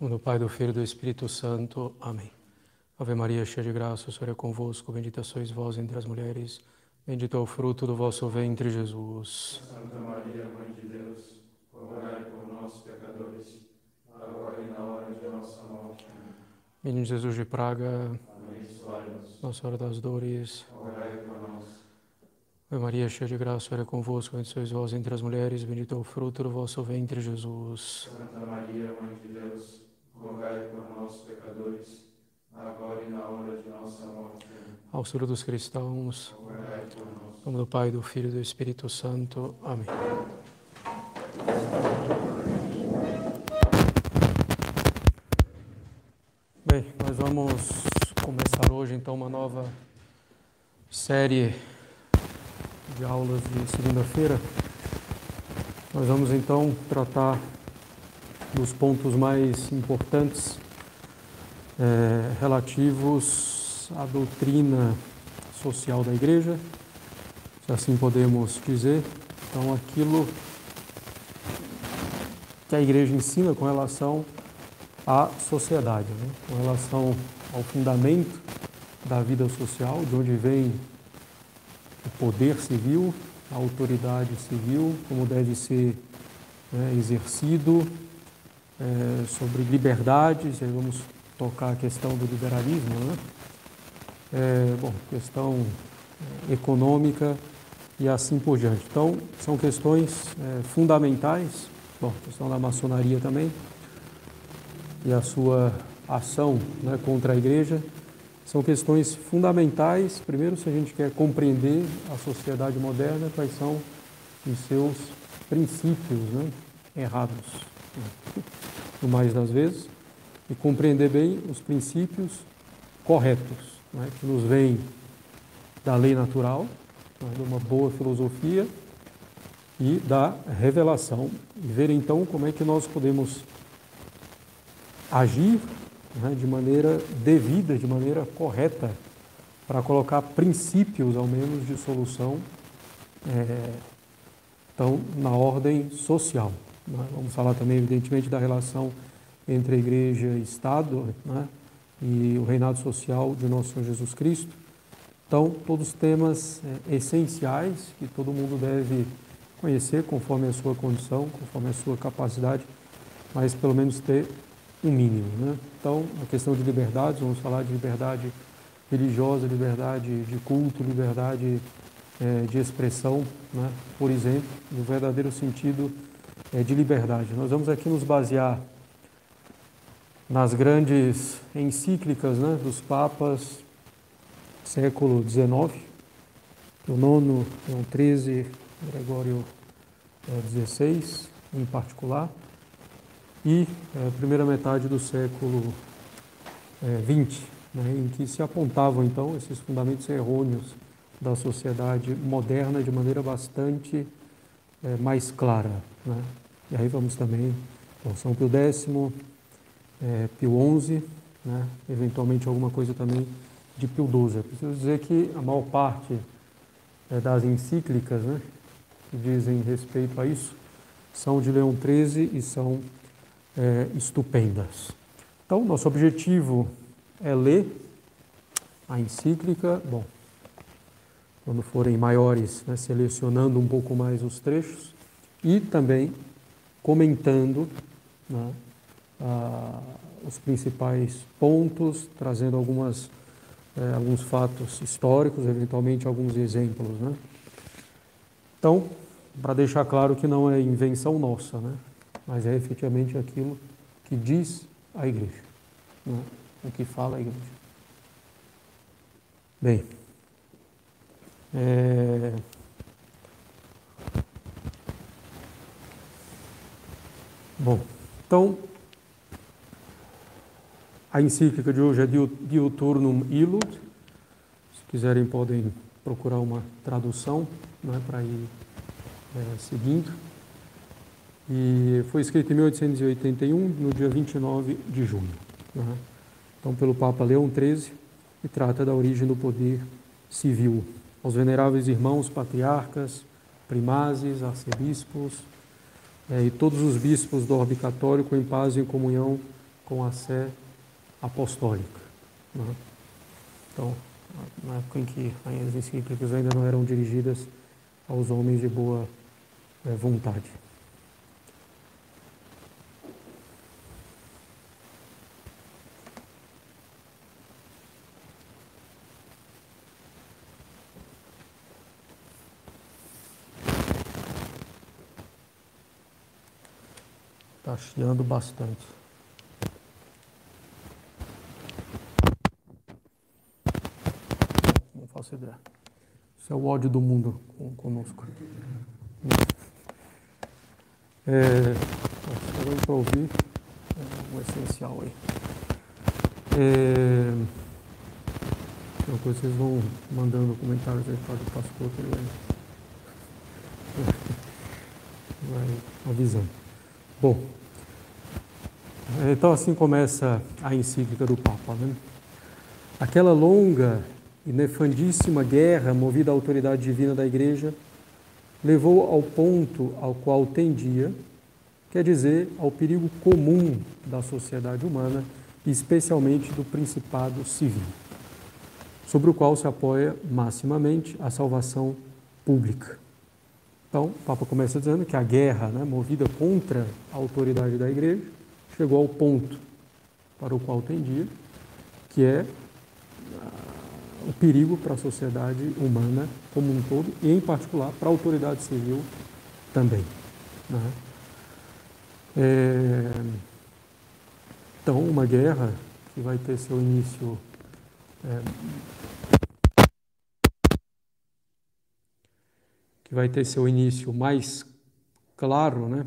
do Pai, do Filho e do Espírito Santo. Amém. Ave Maria, cheia de graça, o Senhor é convosco. Bendita sois vós entre as mulheres. Bendito é o fruto do vosso ventre, Jesus. Santa Maria, Mãe de Deus, rogai por nós, pecadores, agora e na hora de nossa morte. Menino Jesus de Praga, Abençoai-nos, Nossa Senhora das Dores. rogai por nós. Ave Maria, cheia de graça, o Senhor é convosco. Bendita sois vós entre as mulheres. Bendito é o fruto do vosso ventre, Jesus. Santa Maria, Mãe de Deus, rogai por nós, pecadores, agora e na hora de nossa morte. Amém. Auxílio dos cristãos. Rogai por nós. Em nome do Pai, do Filho e do Espírito Santo. Amém. Bem, nós vamos começar hoje então uma nova série de aulas de segunda-feira. Nós vamos então tratar dos pontos mais importantes eh, relativos à doutrina social da igreja, se assim podemos dizer. Então, aquilo que a igreja ensina com relação à sociedade, né? com relação ao fundamento da vida social, de onde vem o poder civil, a autoridade civil, como deve ser né, exercido, eh, sobre liberdades, aí vamos tocar a questão do liberalismo, né? É, bom, questão é, econômica e assim por diante. Então, são questões é, fundamentais, bom, questão da maçonaria também, e a sua ação né, contra a igreja, são questões fundamentais, primeiro, se a gente quer compreender a sociedade moderna, quais são os seus princípios né, errados, no mais das vezes, e compreender bem os princípios corretos né, que nos vem da lei natural, né, de uma boa filosofia e da revelação, e ver então como é que nós podemos agir né, de maneira devida, de maneira correta, para colocar princípios, ao menos, de solução, é, então, na ordem social. Né? Vamos falar também, evidentemente, da relação entre a igreja e Estado, né? e o reinado social de nosso Senhor Jesus Cristo. Então, todos temas é, essenciais que todo mundo deve conhecer conforme a sua condição, conforme a sua capacidade, mas pelo menos ter um mínimo. Né? Então, a questão de liberdades, vamos falar de liberdade religiosa, liberdade de culto, liberdade é, de expressão, né? por exemplo, no verdadeiro sentido de liberdade. Nós vamos aqui nos basear nas grandes encíclicas né, dos papas século XIX, o nono, Leão XIII, Gregório XVI, em particular, e a primeira metade do século XX, né, em que se apontavam então esses fundamentos errôneos da sociedade moderna de maneira bastante é, mais clara. Né? E aí vamos também, bom, São Pio X, é, Pio XI, né? eventualmente alguma coisa também de Pio XII. preciso dizer que a maior parte é, das encíclicas né, que dizem respeito a isso são de Leão XIII e são é, estupendas. Então, nosso objetivo é ler a encíclica, bom, quando forem maiores, né, selecionando um pouco mais os trechos e também comentando né, os principais pontos, trazendo algumas, eh, alguns fatos históricos, eventualmente alguns exemplos. Né? Então, para deixar claro que não é invenção nossa, né? mas é efetivamente aquilo que diz a igreja, né? o que fala a igreja. Bem, é... Bom, então a encíclica de hoje é Diuturnum Illud. Se quiserem, podem procurar uma tradução né, para ir é, seguindo. E foi escrita em 1881, no dia 29 de junho. Né? Então, pelo Papa Leão XIII, e trata da origem do poder civil. Aos veneráveis irmãos patriarcas, primazes, arcebispos é, e todos os bispos do orbe católico em paz e em comunhão com a sé apostólica. Né? Então, na época em que as encíclicas ainda não eram dirigidas aos homens de boa é, vontade. Chiando bastante. Não faço ideia. Isso é o ódio do mundo conosco. É, para ouvir é, o essencial aí. É, uma coisa vocês vão mandando comentários aí para o pastor que ele vai, vai avisando. Bom, então assim começa a encíclica do Papa. Né? Aquela longa e nefandíssima guerra movida à autoridade divina da Igreja levou ao ponto ao qual tendia, quer dizer, ao perigo comum da sociedade humana, especialmente do principado civil, sobre o qual se apoia maximamente a salvação pública. Então, o Papa começa dizendo que a guerra né, movida contra a autoridade da Igreja chegou ao ponto para o qual tendia, que é uh, o perigo para a sociedade humana como um todo e, em particular, para a autoridade civil também. Né? É... Então, uma guerra que vai ter seu início é, que vai ter seu início mais claro né,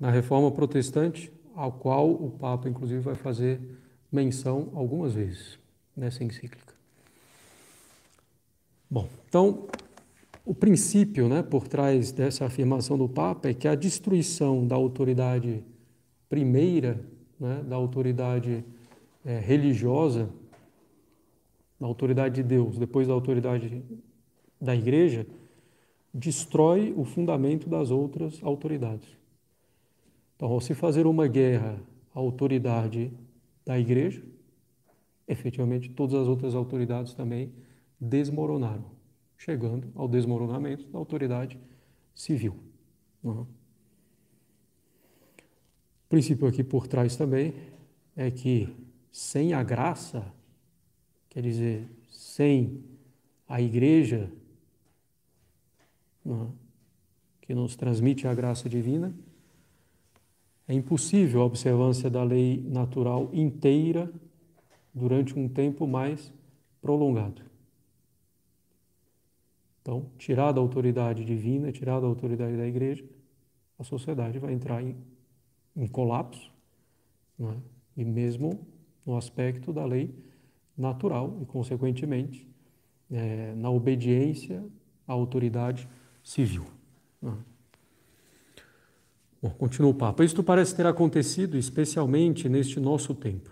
na reforma protestante, ao qual o Papa, inclusive, vai fazer menção algumas vezes nessa encíclica. Bom, então, o princípio né, por trás dessa afirmação do Papa é que a destruição da autoridade primeira, né, da autoridade é, religiosa, da autoridade de Deus, depois da autoridade da Igreja, destrói o fundamento das outras autoridades. Então, ao se fazer uma guerra à autoridade da igreja, efetivamente todas as outras autoridades também desmoronaram, chegando ao desmoronamento da autoridade civil. Uhum. O princípio aqui por trás também é que sem a graça, quer dizer, sem a igreja né, que nos transmite a graça divina, é impossível a observância da lei natural inteira durante um tempo mais prolongado. Então, tirada a autoridade divina, tirada a autoridade da igreja, a sociedade vai entrar em, em colapso, né? e mesmo no aspecto da lei natural e, consequentemente, é, na obediência à autoridade civil. Né? Bom, continua o Papa. Isto parece ter acontecido especialmente neste nosso tempo.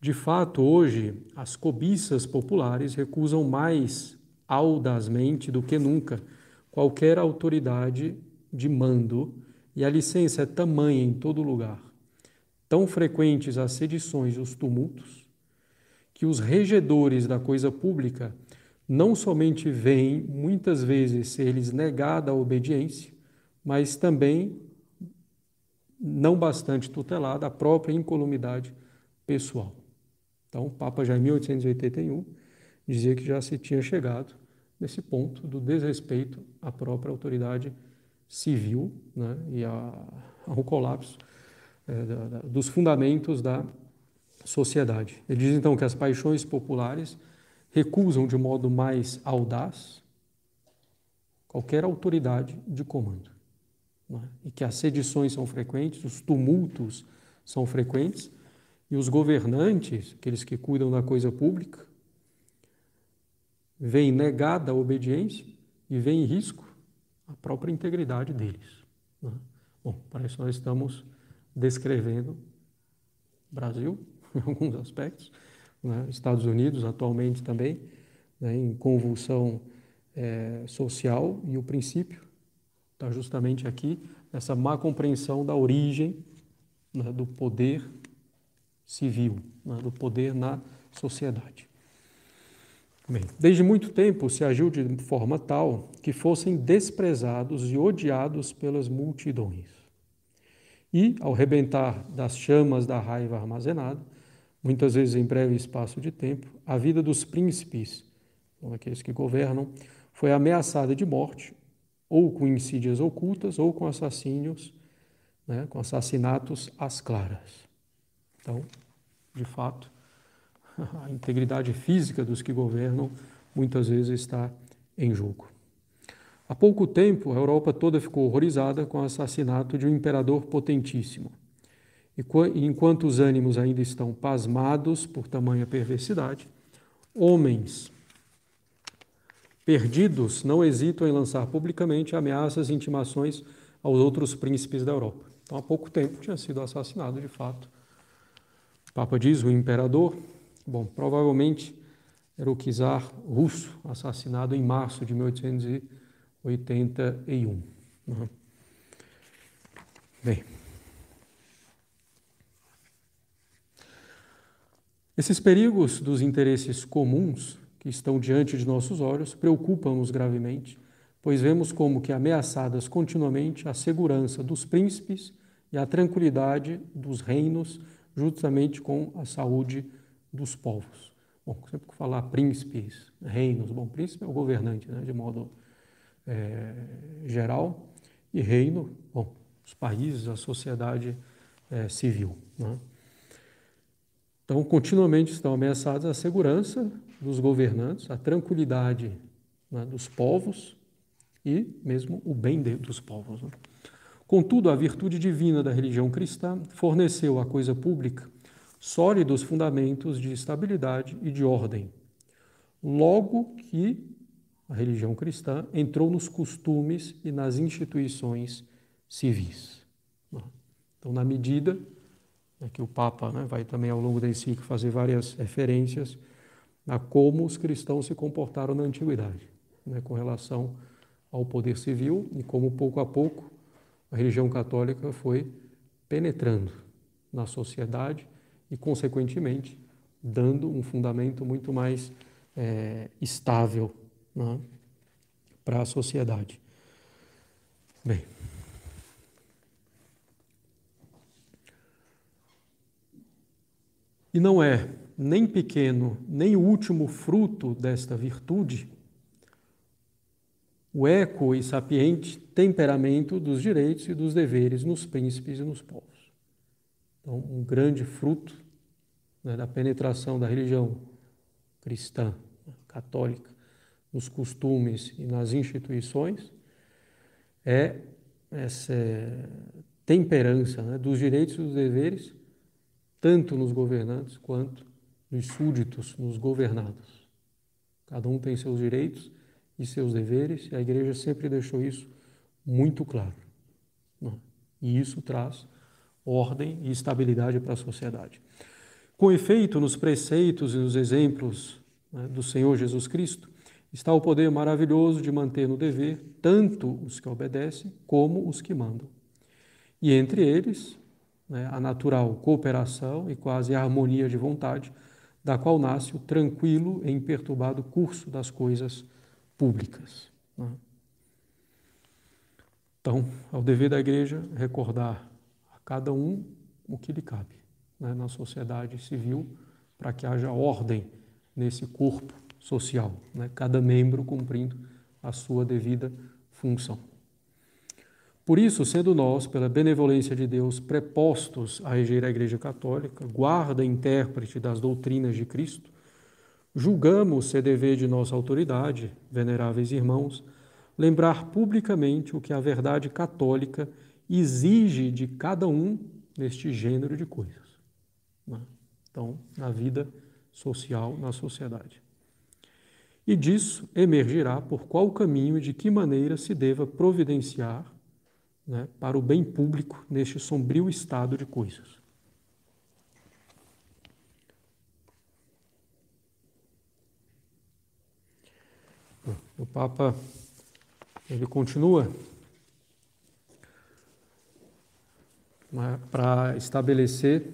De fato, hoje, as cobiças populares recusam mais audazmente do que nunca qualquer autoridade de mando, e a licença é tamanha em todo lugar, tão frequentes as sedições e os tumultos, que os regedores da coisa pública não somente veem muitas vezes ser-lhes negada a obediência, mas também, não bastante tutelada, a própria incolumidade pessoal. Então, o Papa já em 1881 dizia que já se tinha chegado nesse ponto do desrespeito à própria autoridade civil né, e a, ao colapso é, da, da, dos fundamentos da sociedade. Ele diz então que as paixões populares recusam de modo mais audaz qualquer autoridade de comando. É? E que as sedições são frequentes, os tumultos são frequentes, e os governantes, aqueles que cuidam da coisa pública, veem negada a obediência e veem em risco a própria integridade deles. É? Bom, para isso nós estamos descrevendo Brasil, em alguns aspectos, né? Estados Unidos atualmente também, né? em convulsão é, social, e o princípio está justamente aqui, nessa má compreensão da origem né? do poder civil, né, do poder na sociedade. Bem, desde muito tempo se agiu de forma tal que fossem desprezados e odiados pelas multidões. E, ao rebentar das chamas da raiva armazenada, muitas vezes em breve espaço de tempo, a vida dos príncipes, aqueles que governam, foi ameaçada de morte, ou com insídias ocultas, ou com assassínios, né, com assassinatos às claras. Então, de fato, a integridade física dos que governam muitas vezes está em jogo. Há pouco tempo, a Europa toda ficou horrorizada com o assassinato de um imperador potentíssimo. E enquanto os ânimos ainda estão pasmados por tamanha perversidade, homens perdidos não hesitam em lançar publicamente ameaças e intimações aos outros príncipes da Europa. Então, há pouco tempo tinha sido assassinado, de fato. O Papa diz, o imperador, bom, provavelmente era o czar russo, assassinado em março de 1881. Uhum. Bem. Esses perigos dos interesses comuns que estão diante de nossos olhos preocupam-nos gravemente, pois vemos como que ameaçadas continuamente a segurança dos príncipes e a tranquilidade dos reinos, justamente com a saúde dos povos. Bom, sempre que falar príncipes, reinos, bom, príncipe é o governante, né, de modo é, geral, e reino, bom, os países, a sociedade é, civil. Né? Então, continuamente estão ameaçadas a segurança dos governantes, a tranquilidade né, dos povos e mesmo o bem dos povos. Né? Contudo, a virtude divina da religião cristã forneceu à coisa pública sólidos fundamentos de estabilidade e de ordem. Logo que a religião cristã entrou nos costumes e nas instituições civis. Né? Então, na medida né, que o Papa né, vai também ao longo da encíclica fazer várias referências a como os cristãos se comportaram na antiguidade, né, com relação ao poder civil e como pouco a pouco a religião católica foi penetrando na sociedade e, consequentemente, dando um fundamento muito mais é, estável né, para a sociedade. Bem. E não é nem pequeno, nem o último fruto desta virtude o eco e sapiente temperamento dos direitos e dos deveres nos príncipes e nos povos. Então, um grande fruto né, da penetração da religião cristã, católica, nos costumes e nas instituições é essa temperança né, dos direitos e dos deveres, tanto nos governantes quanto nos súditos, nos governados. Cada um tem seus direitos e seus deveres, e a igreja sempre deixou isso muito claro. Né? E isso traz ordem e estabilidade para a sociedade. Com efeito, nos preceitos e nos exemplos né, do Senhor Jesus Cristo, está o poder maravilhoso de manter no dever tanto os que obedecem como os que mandam. E entre eles, né, a natural cooperação e quase harmonia de vontade, da qual nasce o tranquilo e imperturbado curso das coisas públicas. Né? Então, ao dever da igreja recordar a cada um o que lhe cabe né, na sociedade civil, para que haja ordem nesse corpo social, né, cada membro cumprindo a sua devida função. Por isso, sendo nós, pela benevolência de Deus, prepostos a reger a Igreja Católica, guarda e intérprete das doutrinas de Cristo, Julgamos ser dever de nossa autoridade, veneráveis irmãos, lembrar publicamente o que a verdade católica exige de cada um neste gênero de coisas. Né? Então, na vida social, na sociedade. E disso emergirá por qual caminho e de que maneira se deva providenciar né, para o bem público neste sombrio estado de coisas. O Papa ele continua né, para estabelecer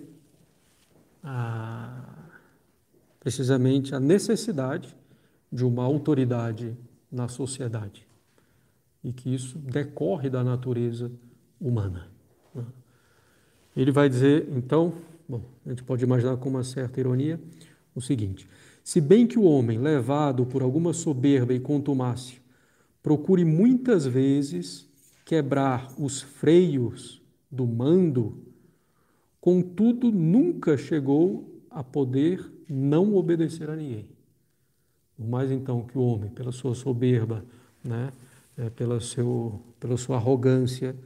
a, precisamente a necessidade de uma autoridade na sociedade e que isso decorre da natureza humana. Né? Ele vai dizer, então, bom, a gente pode imaginar com uma certa ironia, o seguinte: se bem que o homem, levado por alguma soberba e contumácia, procure muitas vezes quebrar os freios do mando, contudo nunca chegou a poder não obedecer a ninguém. Por mais então que o homem, pela sua soberba, né, é, pela, seu, pela sua arrogância,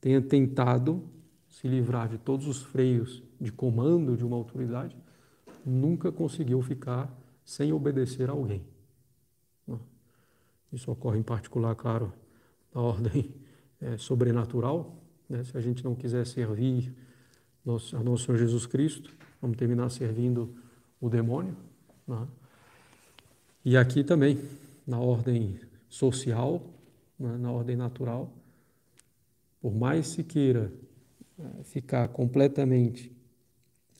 tenha tentado se livrar de todos os freios de comando de uma autoridade, nunca conseguiu ficar sem obedecer a alguém. Isso ocorre em particular, claro, na ordem é, sobrenatural. Né? Se a gente não quiser servir nosso, a nosso Senhor Jesus Cristo, vamos terminar servindo o demônio. Né? E aqui também, na ordem social, né? na ordem natural, por mais se queira é, ficar completamente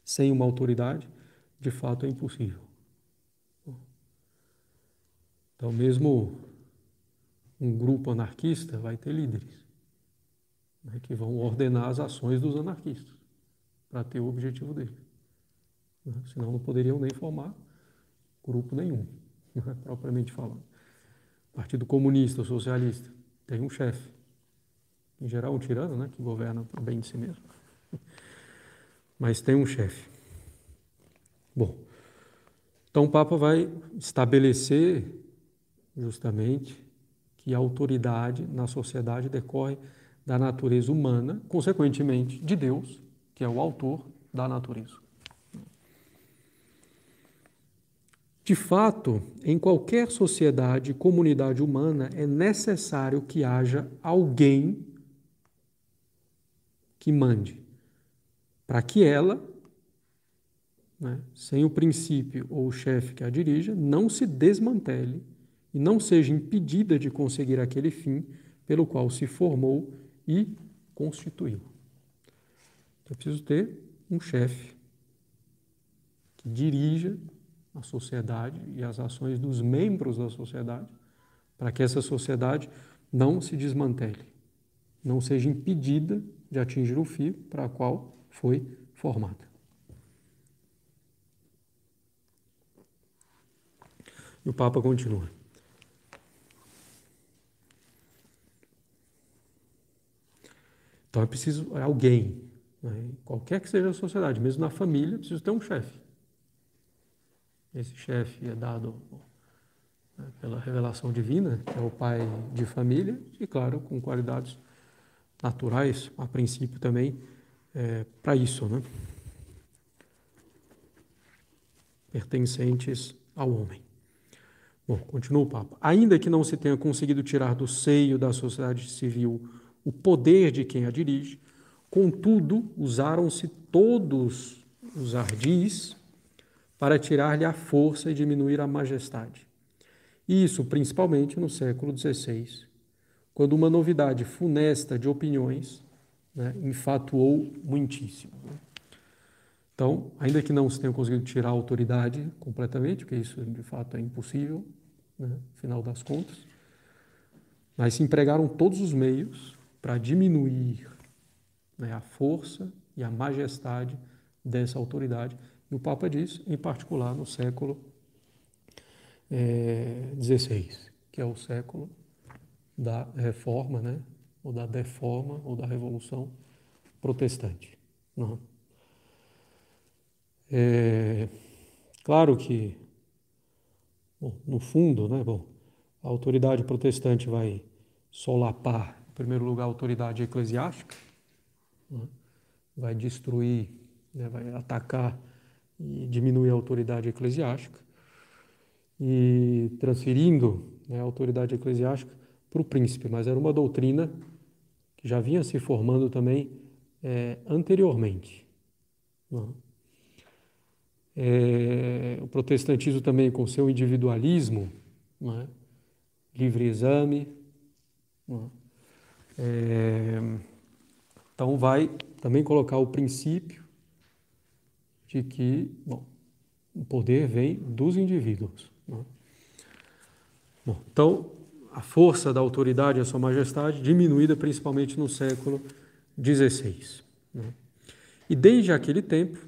sem uma autoridade, de fato é impossível. Então, mesmo um grupo anarquista vai ter líderes né, que vão ordenar as ações dos anarquistas para ter o objetivo dele. Né, senão não poderiam nem formar grupo nenhum, propriamente falando. Partido Comunista ou Socialista tem um chefe, em geral um tirano, né, que governa para bem de si mesmo. Mas tem um chefe. Bom, então o Papa vai estabelecer justamente que a autoridade na sociedade decorre da natureza humana, consequentemente de Deus, que é o autor da natureza. De fato, em qualquer sociedade comunidade humana é necessário que haja alguém que mande, para que ela, né, sem o princípio ou o chefe que a dirija, não se desmantele e não seja impedida de conseguir aquele fim pelo qual se formou e constituiu. Então, eu preciso ter um chefe que dirija a sociedade e as ações dos membros da sociedade, para que essa sociedade não se desmantele, não seja impedida de atingir o fim para o qual foi formada. E o Papa continua. Então é preciso é alguém, né? qualquer que seja a sociedade, mesmo na família, preciso ter um chefe. Esse chefe é dado né, pela revelação divina, que é o pai de família, e claro, com qualidades naturais, a princípio também, é, para isso, né? pertencentes ao homem. Bom, continua o Papa. Ainda que não se tenha conseguido tirar do seio da sociedade civil o poder de quem a dirige. Contudo, usaram-se todos os ardis para tirar-lhe a força e diminuir a majestade. Isso principalmente no século XVI, quando uma novidade funesta de opiniões né, infatuou muitíssimo. Então, ainda que não se tenha conseguido tirar a autoridade completamente, porque isso de fato é impossível, né, final das contas, mas se empregaram todos os meios para diminuir né, a força e a majestade dessa autoridade. O Papa diz, em particular, no século XVI, é, que é o século da reforma, né, ou da deforma, ou da revolução protestante. É, claro que, bom, no fundo, né, bom, a autoridade protestante vai solapar em primeiro lugar, a autoridade eclesiástica, né? vai destruir, né? vai atacar e diminuir a autoridade eclesiástica, e transferindo né, a autoridade eclesiástica para o príncipe, mas era uma doutrina que já vinha se formando também é, anteriormente. Né? É, o protestantismo também com seu individualismo, né? livre exame, né? É, então, vai também colocar o princípio de que bom, o poder vem dos indivíduos. Né? Bom, então, a força da autoridade a Sua Majestade diminuída principalmente no século XVI. Né? E desde aquele tempo,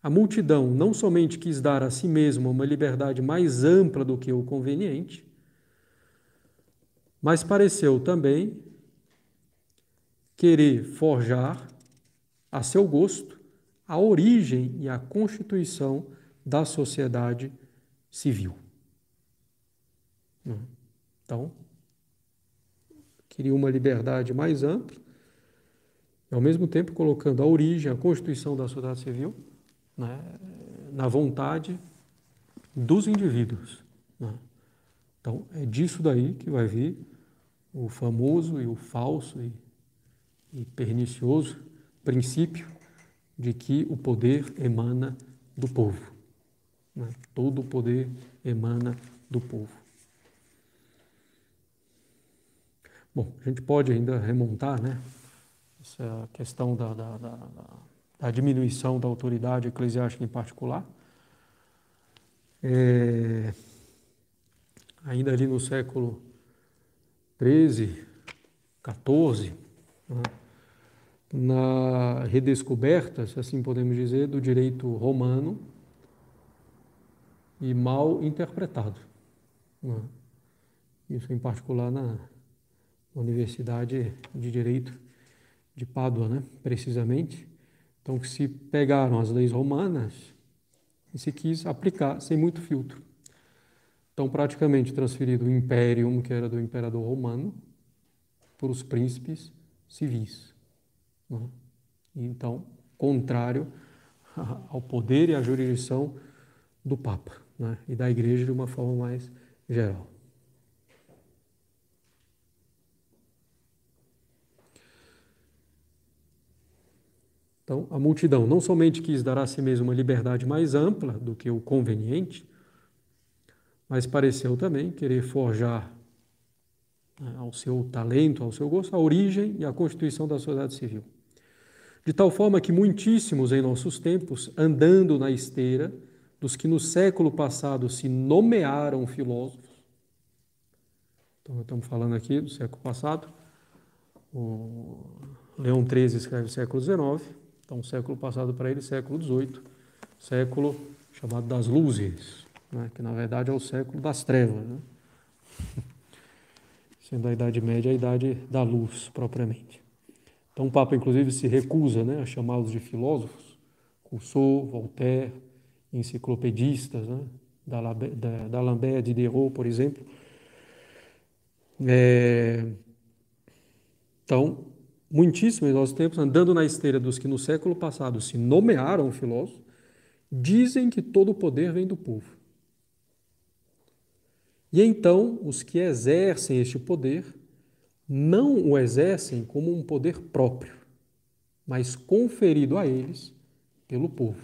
a multidão não somente quis dar a si mesma uma liberdade mais ampla do que o conveniente, mas pareceu também querer forjar a seu gosto a origem e a constituição da sociedade civil. Então, queria uma liberdade mais ampla, e ao mesmo tempo colocando a origem, a constituição da sociedade civil né, na vontade dos indivíduos. Né? Então, é disso daí que vai vir o famoso e o falso e, e pernicioso princípio de que o poder emana do povo. Né? Todo o poder emana do povo. Bom, a gente pode ainda remontar, né? Essa questão da, da, da, da diminuição da autoridade eclesiástica em particular. É, ainda ali no século XIII, XIV? Na redescoberta, se assim podemos dizer, do direito romano e mal interpretado. Né? Isso em particular na Universidade de Direito de Pádua, né? precisamente. Então, que se pegaram as leis romanas e se quis aplicar sem muito filtro. Então, praticamente transferido o império, que era do imperador romano, para os príncipes civis. Né? Então, contrário ao poder e à jurisdição do Papa né? e da Igreja de uma forma mais geral. Então, a multidão não somente quis dar a si mesma uma liberdade mais ampla do que o conveniente, mas pareceu também querer forjar né, ao seu talento, ao seu gosto, a origem e a constituição da sociedade civil. De tal forma que muitíssimos em nossos tempos, andando na esteira dos que no século passado se nomearam filósofos, então estamos falando aqui do século passado, o Leão XIII escreve século XIX, então século passado para ele, século XVIII, século chamado das luzes, né? que na verdade é o século das trevas, né? sendo a Idade Média a idade da luz propriamente. Então o Papa, inclusive, se recusa né, a chamá-los de filósofos, Rousseau, Voltaire, enciclopedistas, né, d'Alembert, Diderot, por exemplo. É, então, muitíssimo em nossos tempos, andando na esteira dos que no século passado se nomearam filósofos, dizem que todo o poder vem do povo. E então, os que exercem este poder não o exercem como um poder próprio, mas conferido a eles pelo povo.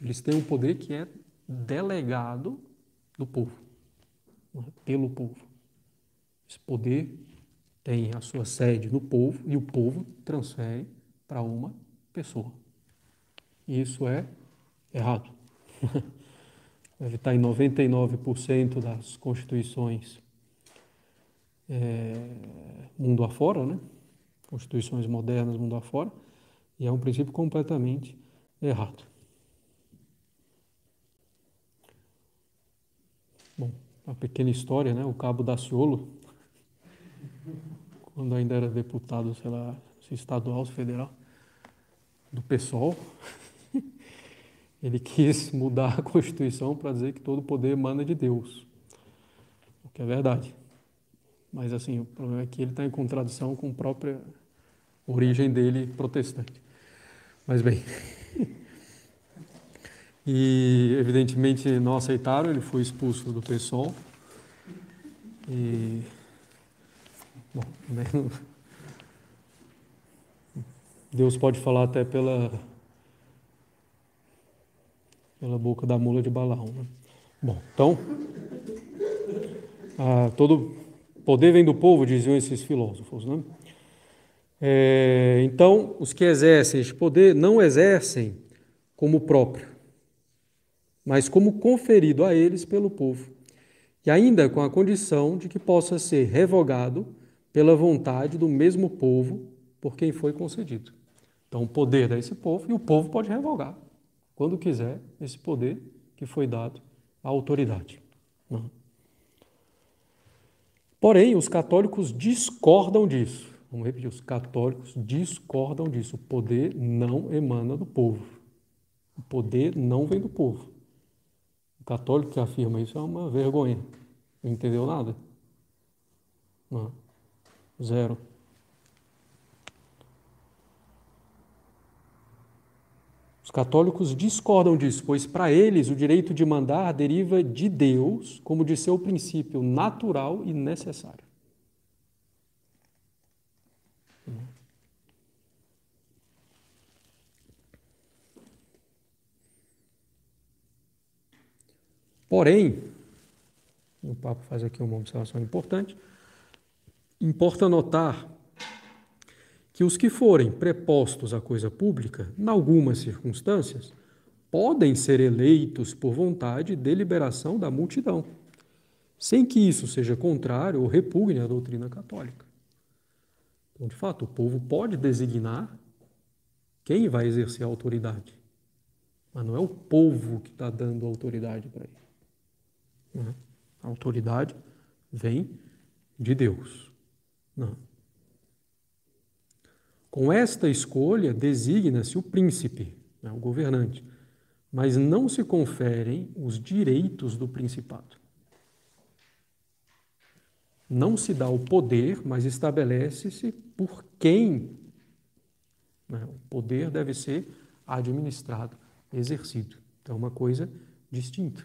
Eles têm um poder que é delegado do povo, é? pelo povo. Esse poder tem a sua sede no povo e o povo transfere para uma pessoa. E isso é errado. Ele está em 99% das constituições é, mundo afora, né? constituições modernas mundo afora, e é um princípio completamente errado. Bom, uma pequena história, né? O Cabo Daciolo, quando ainda era deputado, sei lá, estadual, federal, do PSOL, ele quis mudar a Constituição para dizer que todo poder emana de Deus, o que é verdade. Mas assim, o problema é que ele está em contradição com a própria origem dele protestante. Mas bem. E evidentemente não aceitaram, ele foi expulso do PSOL. E bom, Deus pode falar até pela pela boca da mula de Balaão. Né? Bom, então ah, todo Poder vem do povo, diziam esses filósofos. Né? É, então, os que exercem este poder não exercem como próprio, mas como conferido a eles pelo povo, e ainda com a condição de que possa ser revogado pela vontade do mesmo povo por quem foi concedido. Então, o poder dá esse povo e o povo pode revogar, quando quiser, esse poder que foi dado à autoridade. Porém, os católicos discordam disso. Vamos repetir: os católicos discordam disso. O poder não emana do povo. O poder não vem do povo. O católico que afirma isso é uma vergonha. Não entendeu nada? Não. Zero. Católicos discordam disso, pois para eles o direito de mandar deriva de Deus como de seu princípio natural e necessário. Porém, o Papa faz aqui uma observação importante, importa notar que os que forem prepostos à coisa pública, em algumas circunstâncias, podem ser eleitos por vontade e deliberação da multidão, sem que isso seja contrário ou repugne à doutrina católica. Então, de fato, o povo pode designar quem vai exercer a autoridade, mas não é o povo que está dando autoridade para ele. É? A autoridade vem de Deus. Não. Com esta escolha, designa-se o príncipe, né, o governante, mas não se conferem os direitos do principado. Não se dá o poder, mas estabelece-se por quem né, o poder deve ser administrado, exercido. Então, é uma coisa distinta.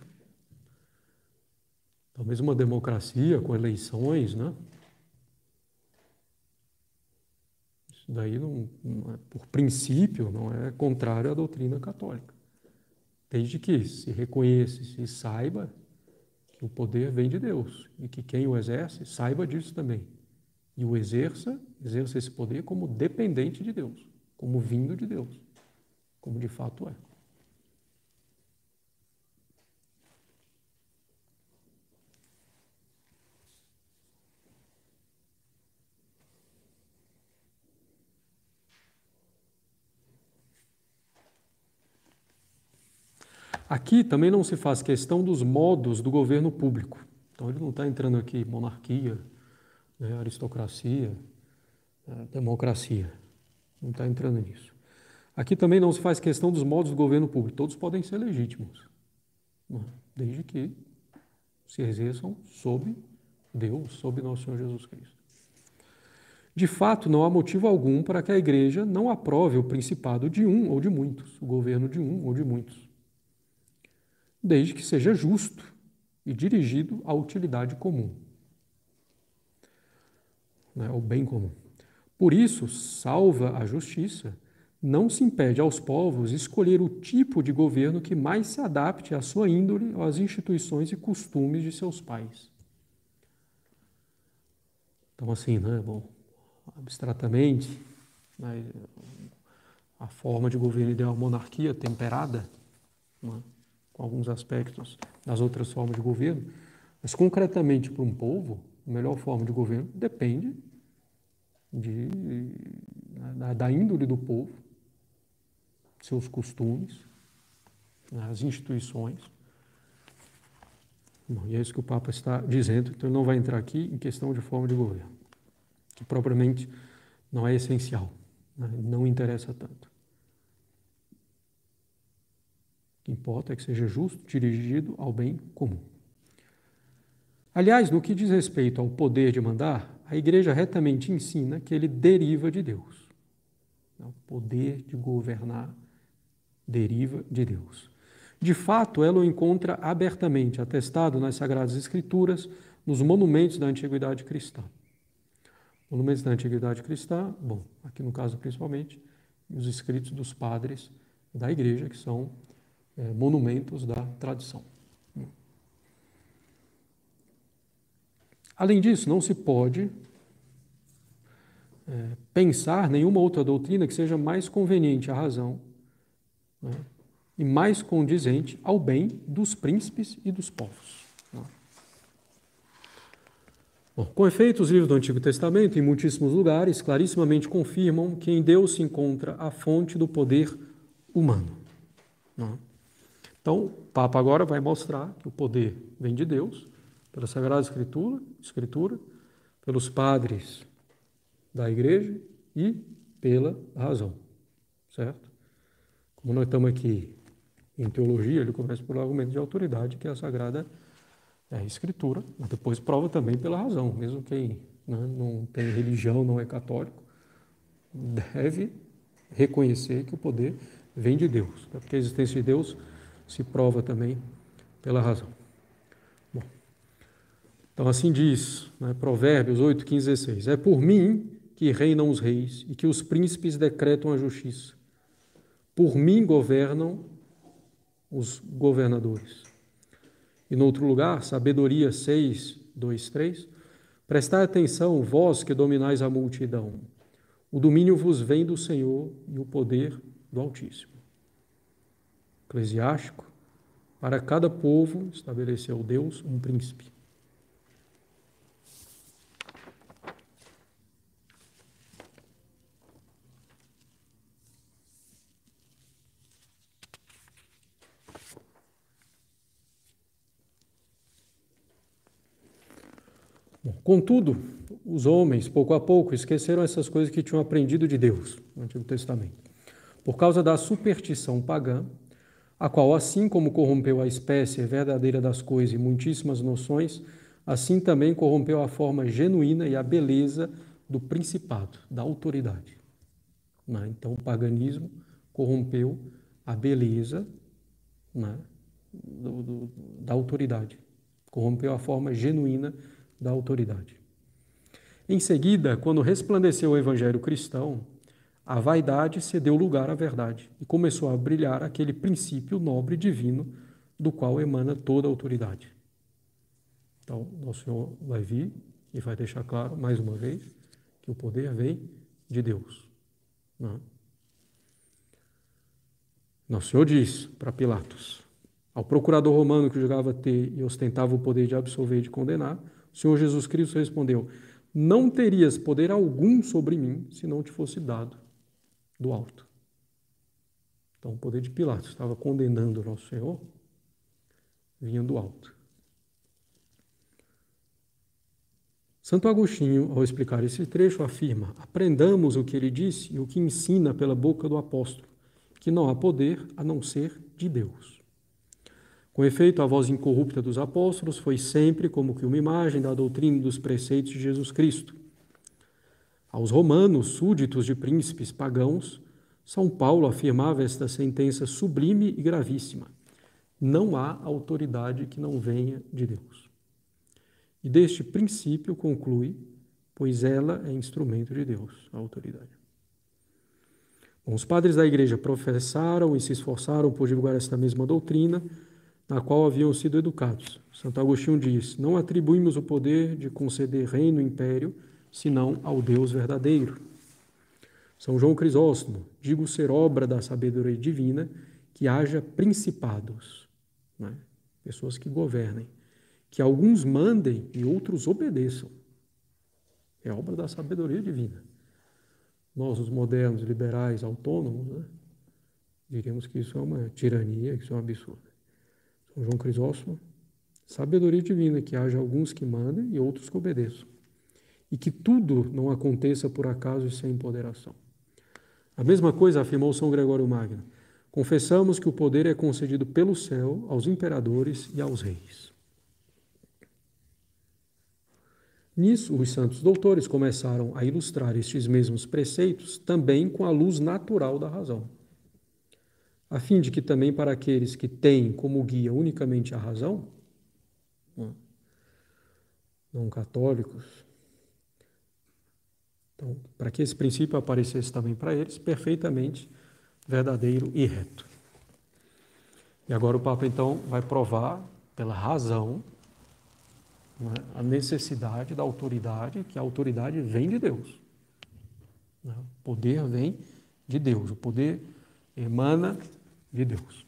Talvez uma democracia com eleições, né? Isso daí, não, não é, por princípio, não é contrário à doutrina católica. Desde que se reconheça, se saiba que o poder vem de Deus e que quem o exerce saiba disso também. E o exerça, exerça esse poder como dependente de Deus, como vindo de Deus, como de fato é. Aqui também não se faz questão dos modos do governo público. Então ele não está entrando aqui monarquia, né, aristocracia, né, democracia. Não está entrando nisso. Aqui também não se faz questão dos modos do governo público. Todos podem ser legítimos, né, desde que se exerçam sob Deus, sob nosso Senhor Jesus Cristo. De fato, não há motivo algum para que a igreja não aprove o principado de um ou de muitos, o governo de um ou de muitos desde que seja justo e dirigido à utilidade comum, né, ao bem comum. Por isso, salva a justiça, não se impede aos povos escolher o tipo de governo que mais se adapte à sua índole ou às instituições e costumes de seus pais. Então, assim, né, bom, abstratamente, né, a forma de governo ideal monarquia temperada, né, alguns aspectos das outras formas de governo, mas concretamente para um povo, a melhor forma de governo depende de, da, da índole do povo, seus costumes, as instituições. Bom, e é isso que o Papa está dizendo, então ele não vai entrar aqui em questão de forma de governo, que propriamente não é essencial, né? não interessa tanto. O que importa é que seja justo, dirigido ao bem comum. Aliás, no que diz respeito ao poder de mandar, a igreja retamente ensina que ele deriva de Deus. O poder de governar deriva de Deus. De fato, ela o encontra abertamente atestado nas Sagradas Escrituras, nos monumentos da antiguidade cristã. Monumentos da antiguidade cristã, bom, aqui no caso principalmente, os escritos dos padres da igreja, que são é, monumentos da tradição. Além disso, não se pode é, pensar nenhuma outra doutrina que seja mais conveniente à razão né, e mais condizente ao bem dos príncipes e dos povos. Bom, com efeito, os livros do Antigo Testamento, em muitíssimos lugares, clarissimamente confirmam que em Deus se encontra a fonte do poder humano. Não? Então, o Papa agora vai mostrar que o poder vem de Deus, pela Sagrada Escritura, Escritura pelos padres da Igreja e pela razão, certo? Como nós estamos aqui em teologia, ele começa por argumento de autoridade, que é a Sagrada é, Escritura, mas depois prova também pela razão, mesmo quem né, não tem religião, não é católico, deve reconhecer que o poder vem de Deus, né? porque a existência de Deus se prova também pela razão. Bom, então assim diz né, Provérbios 8, 15, 16: É por mim que reinam os reis e que os príncipes decretam a justiça. Por mim governam os governadores. E no outro lugar, Sabedoria 6, 2, 3, Prestai atenção, vós que dominais a multidão. O domínio vos vem do Senhor e o poder do Altíssimo. Eclesiástico, para cada povo estabeleceu Deus um príncipe. Contudo, os homens, pouco a pouco, esqueceram essas coisas que tinham aprendido de Deus no Antigo Testamento. Por causa da superstição pagã, a qual, assim como corrompeu a espécie verdadeira das coisas e muitíssimas noções, assim também corrompeu a forma genuína e a beleza do principado, da autoridade. Né? Então, o paganismo corrompeu a beleza né? do, do, da autoridade, corrompeu a forma genuína da autoridade. Em seguida, quando resplandeceu o evangelho cristão, a vaidade cedeu lugar à verdade e começou a brilhar aquele princípio nobre divino do qual emana toda a autoridade. Então, nosso Senhor vai vir e vai deixar claro, mais uma vez, que o poder vem de Deus. Não. Né? Nosso Senhor diz para Pilatos, ao procurador romano que julgava ter e ostentava o poder de absolver e de condenar, o Senhor Jesus Cristo respondeu: Não terias poder algum sobre mim se não te fosse dado do alto. Então, o poder de Pilatos estava condenando o nosso Senhor, vinha do alto. Santo Agostinho, ao explicar esse trecho, afirma: aprendamos o que ele disse e o que ensina pela boca do apóstolo, que não há poder a não ser de Deus. Com efeito, a voz incorrupta dos apóstolos foi sempre como que uma imagem da doutrina dos preceitos de Jesus Cristo. Aos romanos, súditos de príncipes pagãos, São Paulo afirmava esta sentença sublime e gravíssima: não há autoridade que não venha de Deus. E deste princípio conclui, pois ela é instrumento de Deus, a autoridade. Bom, os padres da igreja professaram e se esforçaram por divulgar esta mesma doutrina na qual haviam sido educados. Santo Agostinho diz: Não atribuímos o poder de conceder reino e império, senão ao Deus verdadeiro. São João Crisóstomo: Digo ser obra da sabedoria divina que haja principados, né? pessoas que governem, que alguns mandem e outros obedeçam. É obra da sabedoria divina. Nós, os modernos, liberais, autônomos, né? diríamos que isso é uma tirania, que isso é um absurdo. São João Crisóstomo, sabedoria divina, que haja alguns que mandem e outros que obedeçam. E que tudo não aconteça por acaso e sem ponderação. A mesma coisa afirmou São Gregório Magno. Confessamos que o poder é concedido pelo céu aos imperadores e aos reis. Nisso, os santos doutores começaram a ilustrar estes mesmos preceitos também com a luz natural da razão a fim de que também para aqueles que têm como guia unicamente a razão, não católicos, então, para que esse princípio aparecesse também para eles, perfeitamente verdadeiro e reto. E agora o Papa, então, vai provar pela razão né, a necessidade da autoridade, que a autoridade vem de Deus. Né, o poder vem de Deus, o poder emana de Deus.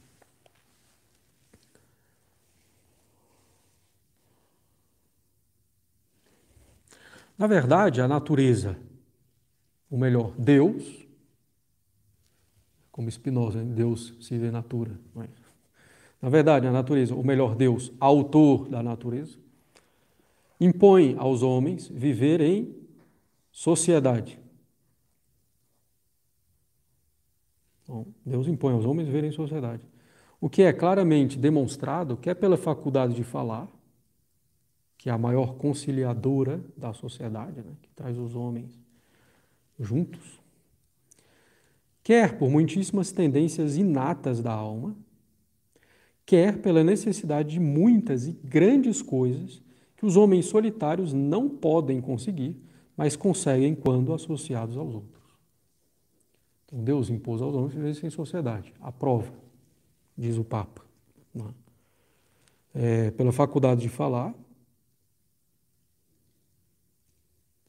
Na verdade, a natureza ou melhor, Deus, como Spinoza, Deus se vê natura. Mas, na verdade, a natureza, ou melhor, Deus, autor da natureza, impõe aos homens viver em sociedade. Bom, Deus impõe aos homens viver em sociedade. O que é claramente demonstrado, quer pela faculdade de falar, que é a maior conciliadora da sociedade, né, que traz os homens juntos, quer por muitíssimas tendências inatas da alma, quer pela necessidade de muitas e grandes coisas que os homens solitários não podem conseguir, mas conseguem quando associados aos outros. Então Deus impôs aos homens viver em sociedade. A prova, diz o Papa, é, pela faculdade de falar,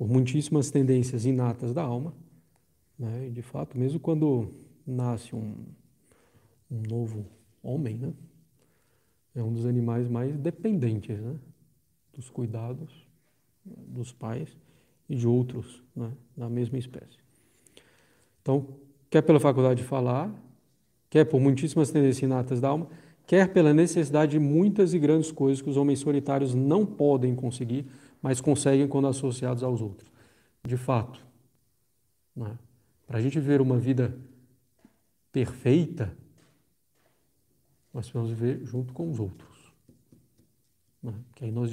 por muitíssimas tendências inatas da alma. Né? E, de fato, mesmo quando nasce um, um novo homem, né? é um dos animais mais dependentes né? dos cuidados dos pais e de outros né? da mesma espécie. Então, quer pela faculdade de falar, quer por muitíssimas tendências inatas da alma, quer pela necessidade de muitas e grandes coisas que os homens solitários não podem conseguir, mas conseguem quando associados aos outros. De fato, né? para a gente viver uma vida perfeita, nós precisamos viver junto com os outros. Né? Que aí nós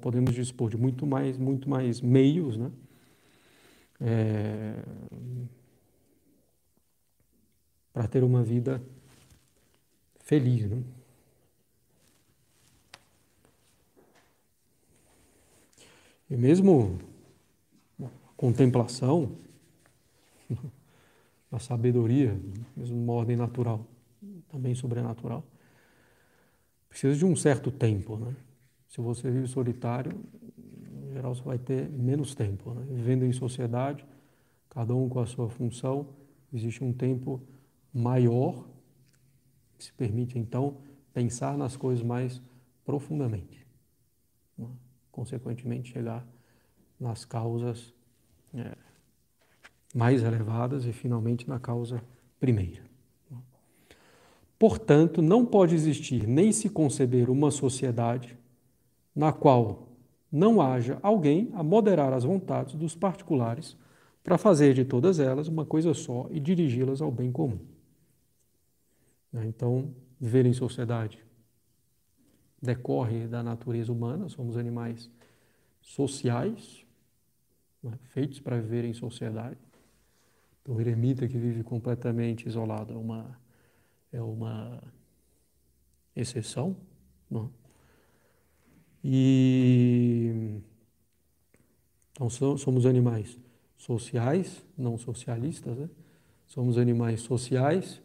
podemos dispor de muito mais, muito mais meios, né? É, para ter uma vida feliz. Né? E mesmo a contemplação, a sabedoria, mesmo uma ordem natural, também sobrenatural, precisa de um certo tempo. Né? Se você vive solitário, em geral você vai ter menos tempo. Né? Vivendo em sociedade, cada um com a sua função, existe um tempo maior que se permite então pensar nas coisas mais profundamente. Né? Consequentemente, chegar nas causas é, mais elevadas e, finalmente, na causa primeira. Portanto, não pode existir nem se conceber uma sociedade na qual não haja alguém a moderar as vontades dos particulares para fazer de todas elas uma coisa só e dirigi-las ao bem comum. Então, viver em sociedade decorre da natureza humana, somos animais sociais, né, feitos para viver em sociedade. Então, o eremita que vive completamente isolado é uma, é uma exceção. Não? Né. E então somos animais sociais, não socialistas, né? somos animais sociais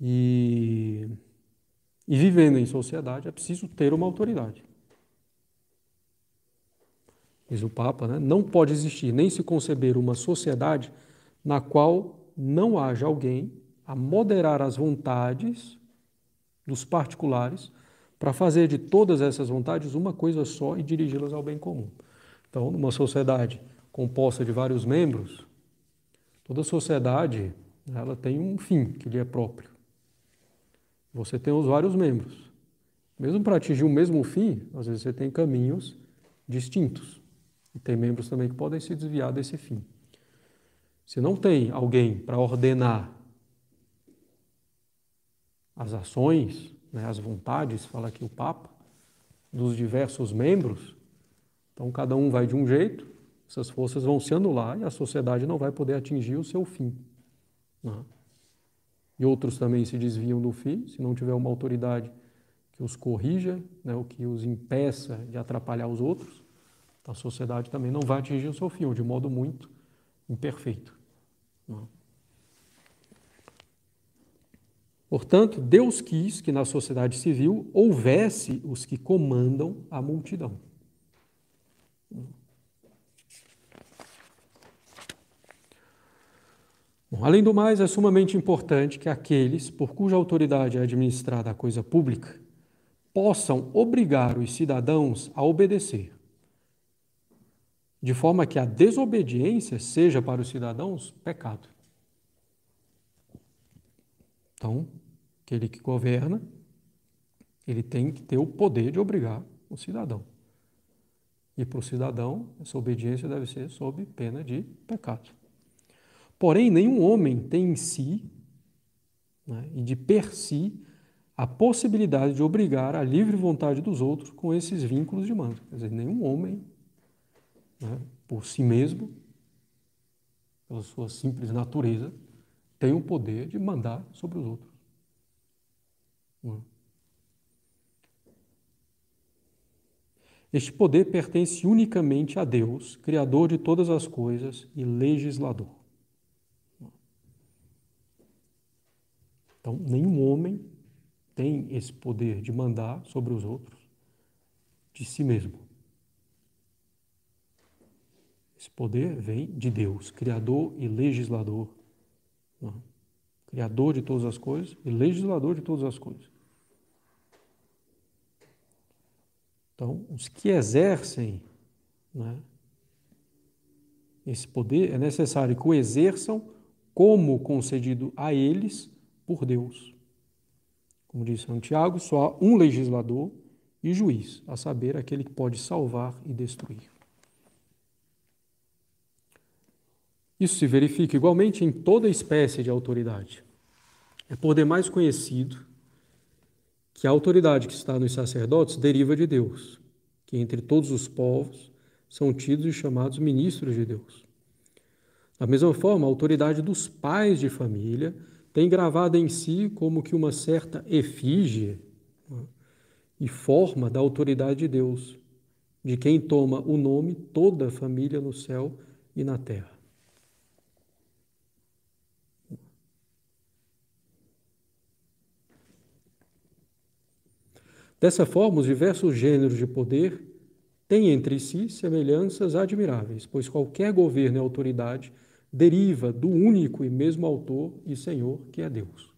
e e vivendo em sociedade é preciso ter uma autoridade. Diz o Papa, né? não pode existir nem se conceber uma sociedade na qual não haja alguém a moderar as vontades dos particulares para fazer de todas essas vontades uma coisa só e dirigi-las ao bem comum. Então, numa sociedade composta de vários membros, toda sociedade ela tem um fim que lhe é próprio. Você tem os vários membros. Mesmo para atingir o mesmo fim, às vezes você tem caminhos distintos. E tem membros também que podem se desviar desse fim. Se não tem alguém para ordenar as ações, né, as vontades, fala aqui o Papa, dos diversos membros, então cada um vai de um jeito, essas forças vão se anular e a sociedade não vai poder atingir o seu fim. Né? E outros também se desviam do fim, se não tiver uma autoridade que os corrija, né, que os impeça de atrapalhar os outros, a sociedade também não vai atingir o seu fim, ou de modo muito imperfeito. Não. Portanto, Deus quis que na sociedade civil houvesse os que comandam a multidão. Bom, além do mais, é sumamente importante que aqueles por cuja autoridade é administrada a coisa pública possam obrigar os cidadãos a obedecer. de forma que a desobediência seja para os cidadãos pecado. Então, aquele que governa, ele tem que ter o poder de obrigar o cidadão. E para o cidadão, essa obediência deve ser sob pena de pecado. Porém, nenhum homem tem em si né, e de per si a possibilidade de obrigar a livre vontade dos outros com esses vínculos de mando. Quer dizer, nenhum homem, né, por si mesmo, pela sua simples natureza, tem o poder de mandar sobre os outros. É? Este poder pertence unicamente a Deus, Criador de todas as coisas e legislador. Então, nenhum homem tem esse poder de mandar sobre os outros de si mesmo. Esse poder vem de Deus, Criador e legislador. Criador de todas as coisas e legislador de todas as coisas. Então, os que exercem né, esse poder, é necessário que o exerçam como concedido a eles por Deus. Como disse Santiago, só há um legislador e juiz, a saber, aquele que pode salvar e destruir. Isso se verifica igualmente em toda espécie de autoridade. É por demais conhecido que a autoridade que está nos sacerdotes deriva de Deus, que entre todos os povos são tidos e chamados ministros de Deus. Da mesma forma, a autoridade dos pais de família tem gravado em si como que uma certa efígie né, e forma da autoridade de Deus, de quem toma o nome toda a família no céu e na terra. Dessa forma, os diversos gêneros de poder têm entre si semelhanças admiráveis, pois qualquer governo e autoridade deriva do único e mesmo autor e Senhor, que é Deus.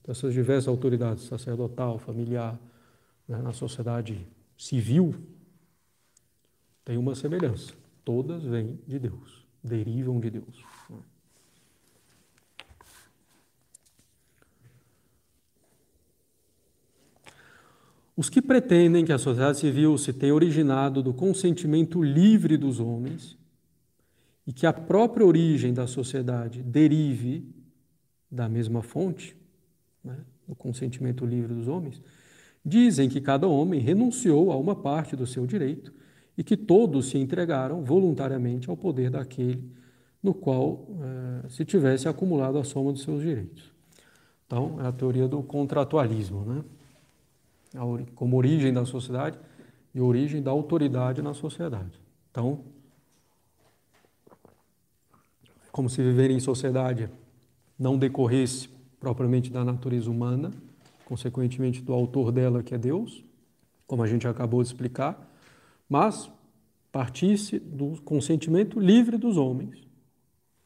Então, essas diversas autoridades, sacerdotal, familiar, né, na sociedade civil, têm uma semelhança. Todas vêm de Deus, derivam de Deus. Os que pretendem que a sociedade civil se tenha originado do consentimento livre dos homens e que a própria origem da sociedade derive da mesma fonte, né, do consentimento livre dos homens, dizem que cada homem renunciou a uma parte do seu direito e que todos se entregaram voluntariamente ao poder daquele no qual eh, se tivesse acumulado a soma dos seus direitos. Então, é a teoria do contratualismo, né? como origem da sociedade e origem da autoridade na sociedade. Então, como se viver em sociedade não decorresse propriamente da natureza humana, consequentemente do autor dela, que é Deus, como a gente acabou de explicar, mas partisse do consentimento livre dos homens.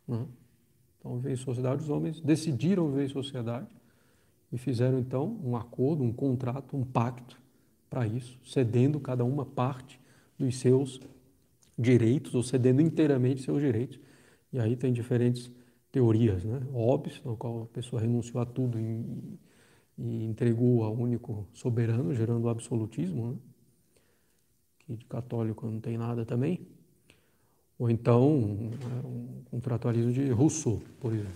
Né? Então, viver em sociedade, os homens decidiram viver em sociedade e fizeram então um acordo, um contrato, um pacto para isso, cedendo cada uma parte dos seus direitos, ou cedendo inteiramente seus direitos. E aí tem diferentes teorias, né? Hobbes, no qual a pessoa renunciou a tudo e, e entregou ao único soberano, gerando o absolutismo, né? que de católico não tem nada também. Ou então um, um contratualismo de Rousseau, por exemplo.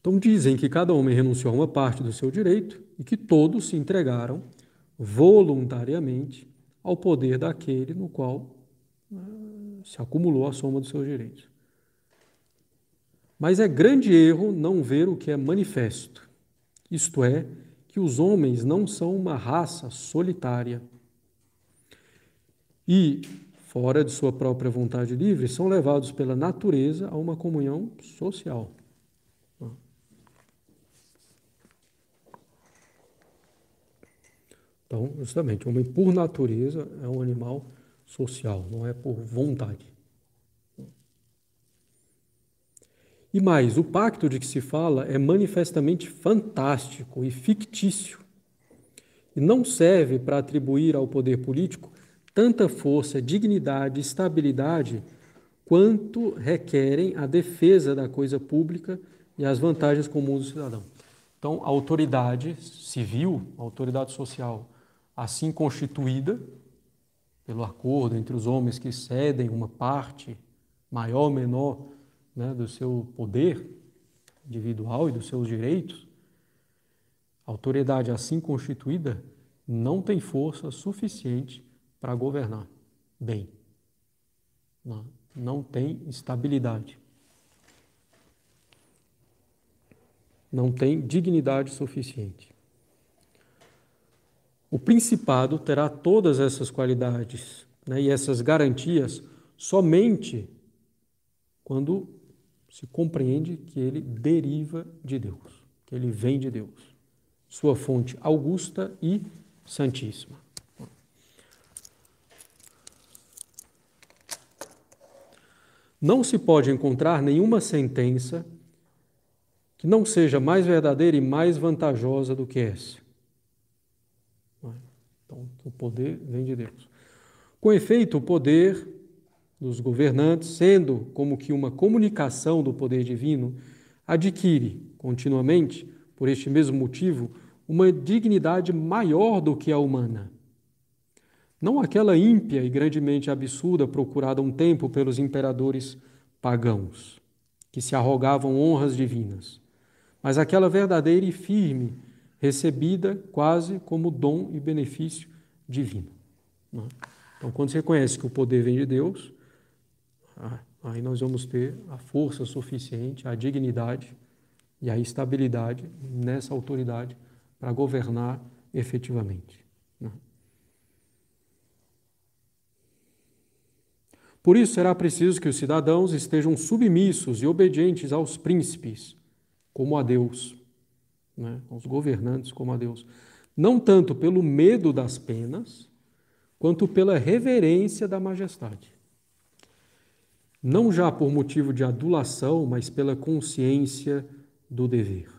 Então dizem que cada homem renunciou a uma parte do seu direito e que todos se entregaram voluntariamente ao poder daquele no qual né, se acumulou a soma dos seus direitos. Mas é grande erro não ver o que é manifesto, isto é, que os homens não são uma raça solitária e, fora de sua própria vontade livre, são levados pela natureza a uma comunhão social. Então, justamente, o homem, por natureza, é um animal social, não é por vontade. E mais, o pacto de que se fala é manifestamente fantástico e fictício, e não serve para atribuir ao poder político tanta força, dignidade, estabilidade, quanto requerem a defesa da coisa pública e as vantagens comuns do cidadão. Então, a autoridade civil, a autoridade social, assim constituída, pelo acordo entre os homens que cedem uma parte, maior ou menor, né, do seu poder individual e dos seus direitos, a autoridade assim constituída não tem força suficiente para governar bem. Não, não tem estabilidade. Não tem dignidade suficiente. O principado terá todas essas qualidades né, e essas garantias somente quando se compreende que ele deriva de Deus, que ele vem de Deus sua fonte augusta e santíssima. Não se pode encontrar nenhuma sentença que não seja mais verdadeira e mais vantajosa do que essa. Então, o poder vem de Deus. Com efeito, o poder dos governantes, sendo como que uma comunicação do poder divino, adquire continuamente, por este mesmo motivo, uma dignidade maior do que a humana. Não aquela ímpia e grandemente absurda procurada um tempo pelos imperadores pagãos, que se arrogavam honras divinas, mas aquela verdadeira e firme, recebida quase como dom e benefício divino. É? Então, quando você reconhece que o poder vem de Deus, ah, aí nós vamos ter a força suficiente, a dignidade e a estabilidade nessa autoridade para governar efetivamente. Né? Por isso será preciso que os cidadãos estejam submissos e obedientes aos príncipes, como a Deus, né? aos governantes, como a Deus. Não tanto pelo medo das penas, quanto pela reverência da majestade. Não já por motivo de adulação, mas pela consciência do dever.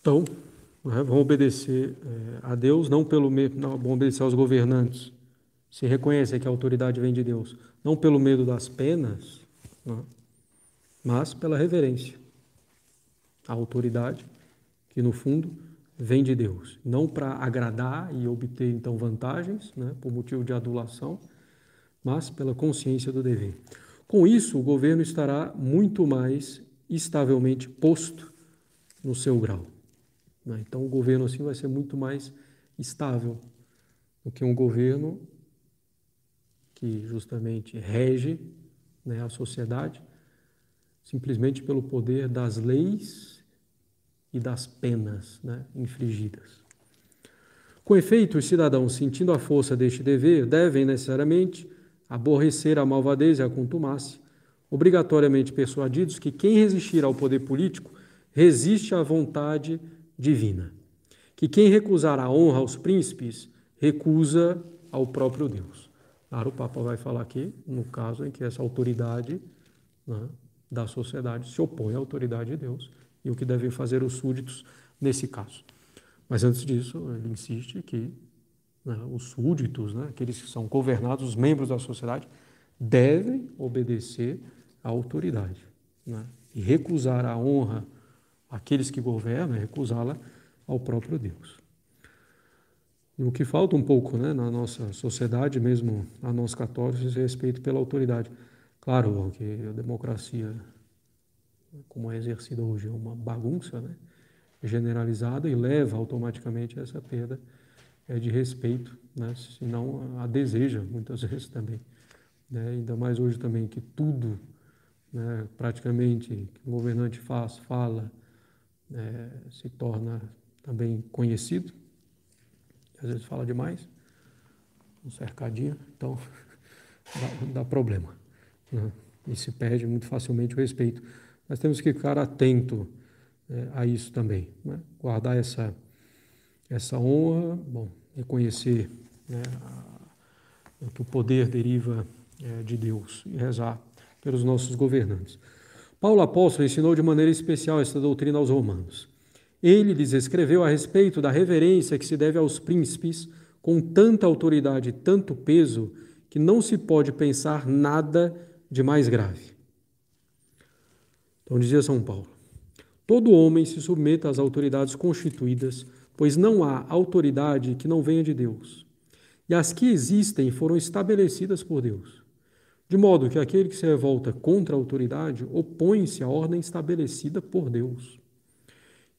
Então, né, vão obedecer é, a Deus, não pelo medo, não, vão obedecer aos governantes, se reconhecer que a autoridade vem de Deus, não pelo medo das penas, né, mas pela reverência. A autoridade, que no fundo vem de Deus, não para agradar e obter então vantagens, né, por motivo de adulação, mas pela consciência do dever. Com isso, o governo estará muito mais estavelmente posto no seu grau. Né? Então, o governo assim vai ser muito mais estável do que um governo que justamente rege né, a sociedade simplesmente pelo poder das leis e das penas né, infligidas. Com efeito, os cidadãos, sentindo a força deste dever, devem necessariamente aborrecer a malvadez e a contumácia, obrigatoriamente persuadidos que quem resistir ao poder político resiste à vontade divina. Que quem recusar a honra aos príncipes, recusa ao próprio Deus. Claro, o Papa vai falar aqui, no caso em que essa autoridade né, da sociedade se opõe à autoridade de Deus e o que devem fazer os súditos nesse caso. Mas antes disso, ele insiste que né, os súditos, né, aqueles que são governados, os membros da sociedade, devem obedecer à autoridade né, e recusar a honra aqueles que governam, é recusá-la ao próprio Deus. E o que falta um pouco né, na nossa sociedade, mesmo a nós católicos, é respeito pela autoridade. Claro que a democracia, como é exercida hoje, é uma bagunça né, generalizada e leva automaticamente a essa perda é, de respeito, né, se não a deseja muitas vezes também. Né, ainda mais hoje também que tudo, né, praticamente, que o governante faz, fala, é, se torna também conhecido, às vezes fala demais, um cercadinho, então dá, dá problema. né? e se perde muito facilmente o respeito. Nós temos que ficar atento é, a isso também, né? guardar essa, essa honra, bom, reconhecer né, a, que o poder deriva é, de Deus e rezar pelos nossos governantes. Paulo apóstolo ensinou de maneira especial esta doutrina aos romanos. Ele lhes escreveu a respeito da reverência que se deve aos príncipes, com tanta autoridade e tanto peso, que não se pode pensar nada de mais grave. Então dizia São Paulo: Todo homem se submeta às autoridades constituídas, pois não há autoridade que não venha de Deus. E as que existem foram estabelecidas por Deus. De modo que aquele que se revolta contra a autoridade opõe-se à ordem estabelecida por Deus.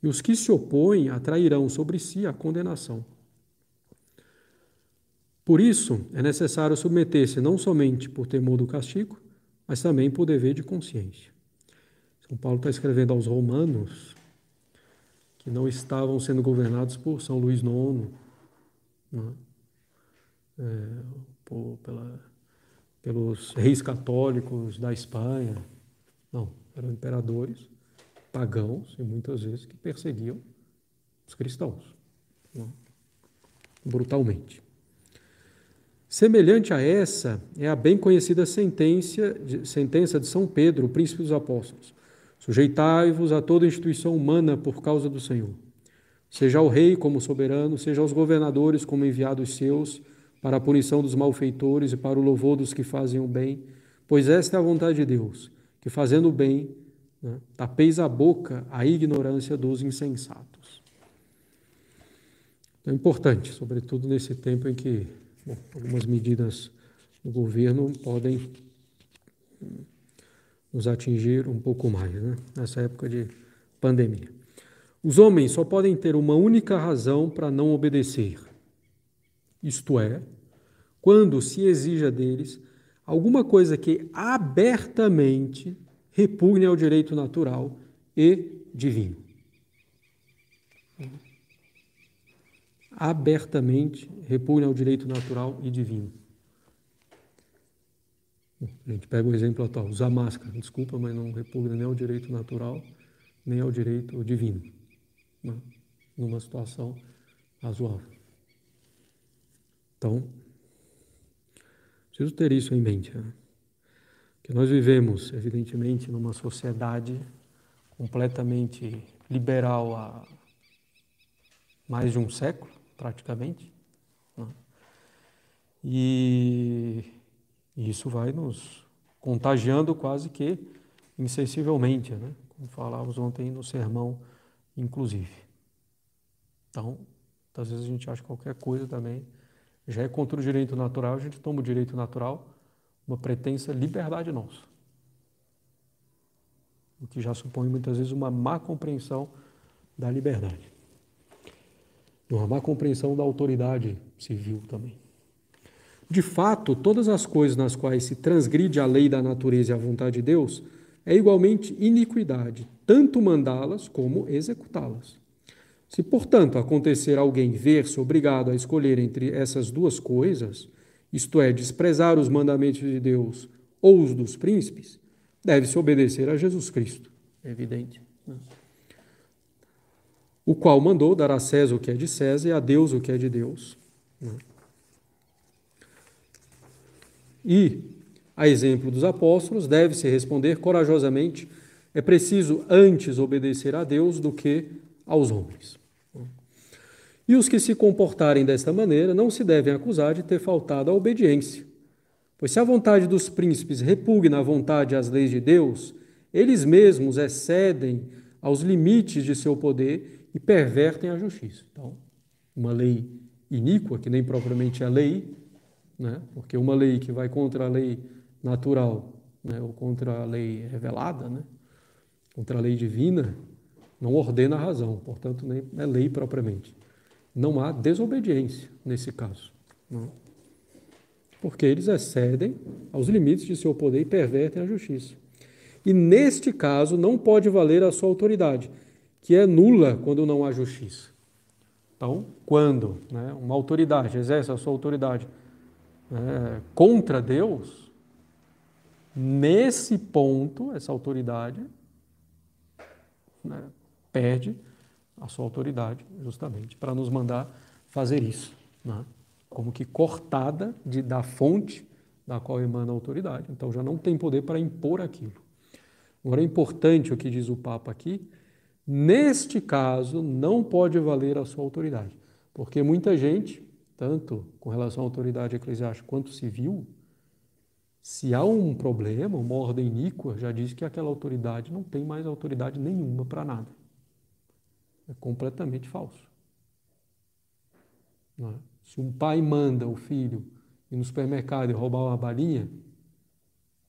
E os que se opõem atrairão sobre si a condenação. Por isso, é necessário submeter-se não somente por temor do castigo, mas também por dever de consciência. São Paulo está escrevendo aos romanos que não estavam sendo governados por São Luís IX, né? é, por, pela, pelos reis católicos da Espanha. Não, eram imperadores pagãos e muitas vezes que perseguiam os cristãos né? brutalmente. Semelhante a essa é a bem conhecida sentença de, sentença de São Pedro, o príncipe dos apóstolos. Sujeitai-vos a toda instituição humana por causa do Senhor. Seja o rei como soberano, seja os governadores como enviados seus, para a punição dos malfeitores e para o louvor dos que fazem o bem, pois esta é a vontade de Deus, que fazendo o bem, né, tapeis a boca à ignorância dos insensatos. Então, é importante, sobretudo nesse tempo em que bom, algumas medidas do governo podem nos atingir um pouco mais, né? nessa época de pandemia. Os homens só podem ter uma única razão para não obedecer, isto é, quando se exija deles alguma coisa que abertamente repugne ao direito natural e divino. Abertamente repugne ao direito natural e divino. A gente pega o exemplo atual, usar máscara, desculpa, mas não repugna nem ao direito natural, nem ao direito divino, né? numa situação razoável. Então, preciso ter isso em mente. Né? Que nós vivemos, evidentemente, numa sociedade completamente liberal há mais de um século, praticamente. Né? E isso vai nos contagiando quase que insensivelmente, né? como falávamos ontem no sermão, inclusive. Então, às vezes a gente acha que qualquer coisa também já é contra o direito natural, a gente toma o direito natural uma pretensa liberdade nossa. O que já supõe muitas vezes uma má compreensão da liberdade. Uma má compreensão da autoridade civil também. De fato, todas as coisas nas quais se transgride a lei da natureza e a vontade de Deus é igualmente iniquidade, tanto mandá-las como executá-las. Se, portanto, acontecer alguém ver-se obrigado a escolher entre essas duas coisas, isto é, desprezar os mandamentos de Deus ou os dos príncipes, deve-se obedecer a Jesus Cristo. É evidente. Né? O qual mandou dar a César o que é de César e a Deus o que é de Deus. Né? E, a exemplo dos apóstolos, deve-se responder corajosamente: é preciso antes obedecer a Deus do que aos homens. E os que se comportarem desta maneira não se devem acusar de ter faltado à obediência. Pois se a vontade dos príncipes repugna a vontade e as leis de Deus, eles mesmos excedem aos limites de seu poder e pervertem a justiça. Então, uma lei iníqua, que nem propriamente é lei, né? porque uma lei que vai contra a lei natural né? ou contra a lei revelada, né? contra a lei divina, não ordena a razão, portanto, nem é lei propriamente. Não há desobediência nesse caso. Não? Né? Porque eles excedem aos limites de seu poder e pervertem a justiça. E neste caso não pode valer a sua autoridade, que é nula quando não há justiça. Então, quando né, uma autoridade exerce a sua autoridade é, contra Deus, Nesse ponto, essa autoridade né, perde a sua autoridade, justamente, para nos mandar fazer isso. Né? Como que cortada de, da fonte da qual emana a autoridade. Então já não tem poder para impor aquilo. Agora é importante o que diz o Papa aqui. Neste caso, não pode valer a sua autoridade. Porque muita gente, tanto com relação à autoridade eclesiástica quanto civil, se há um problema, uma ordem iníqua, já diz que aquela autoridade não tem mais autoridade nenhuma para nada. É completamente falso. É? Se um pai manda o filho ir no supermercado e roubar uma balinha,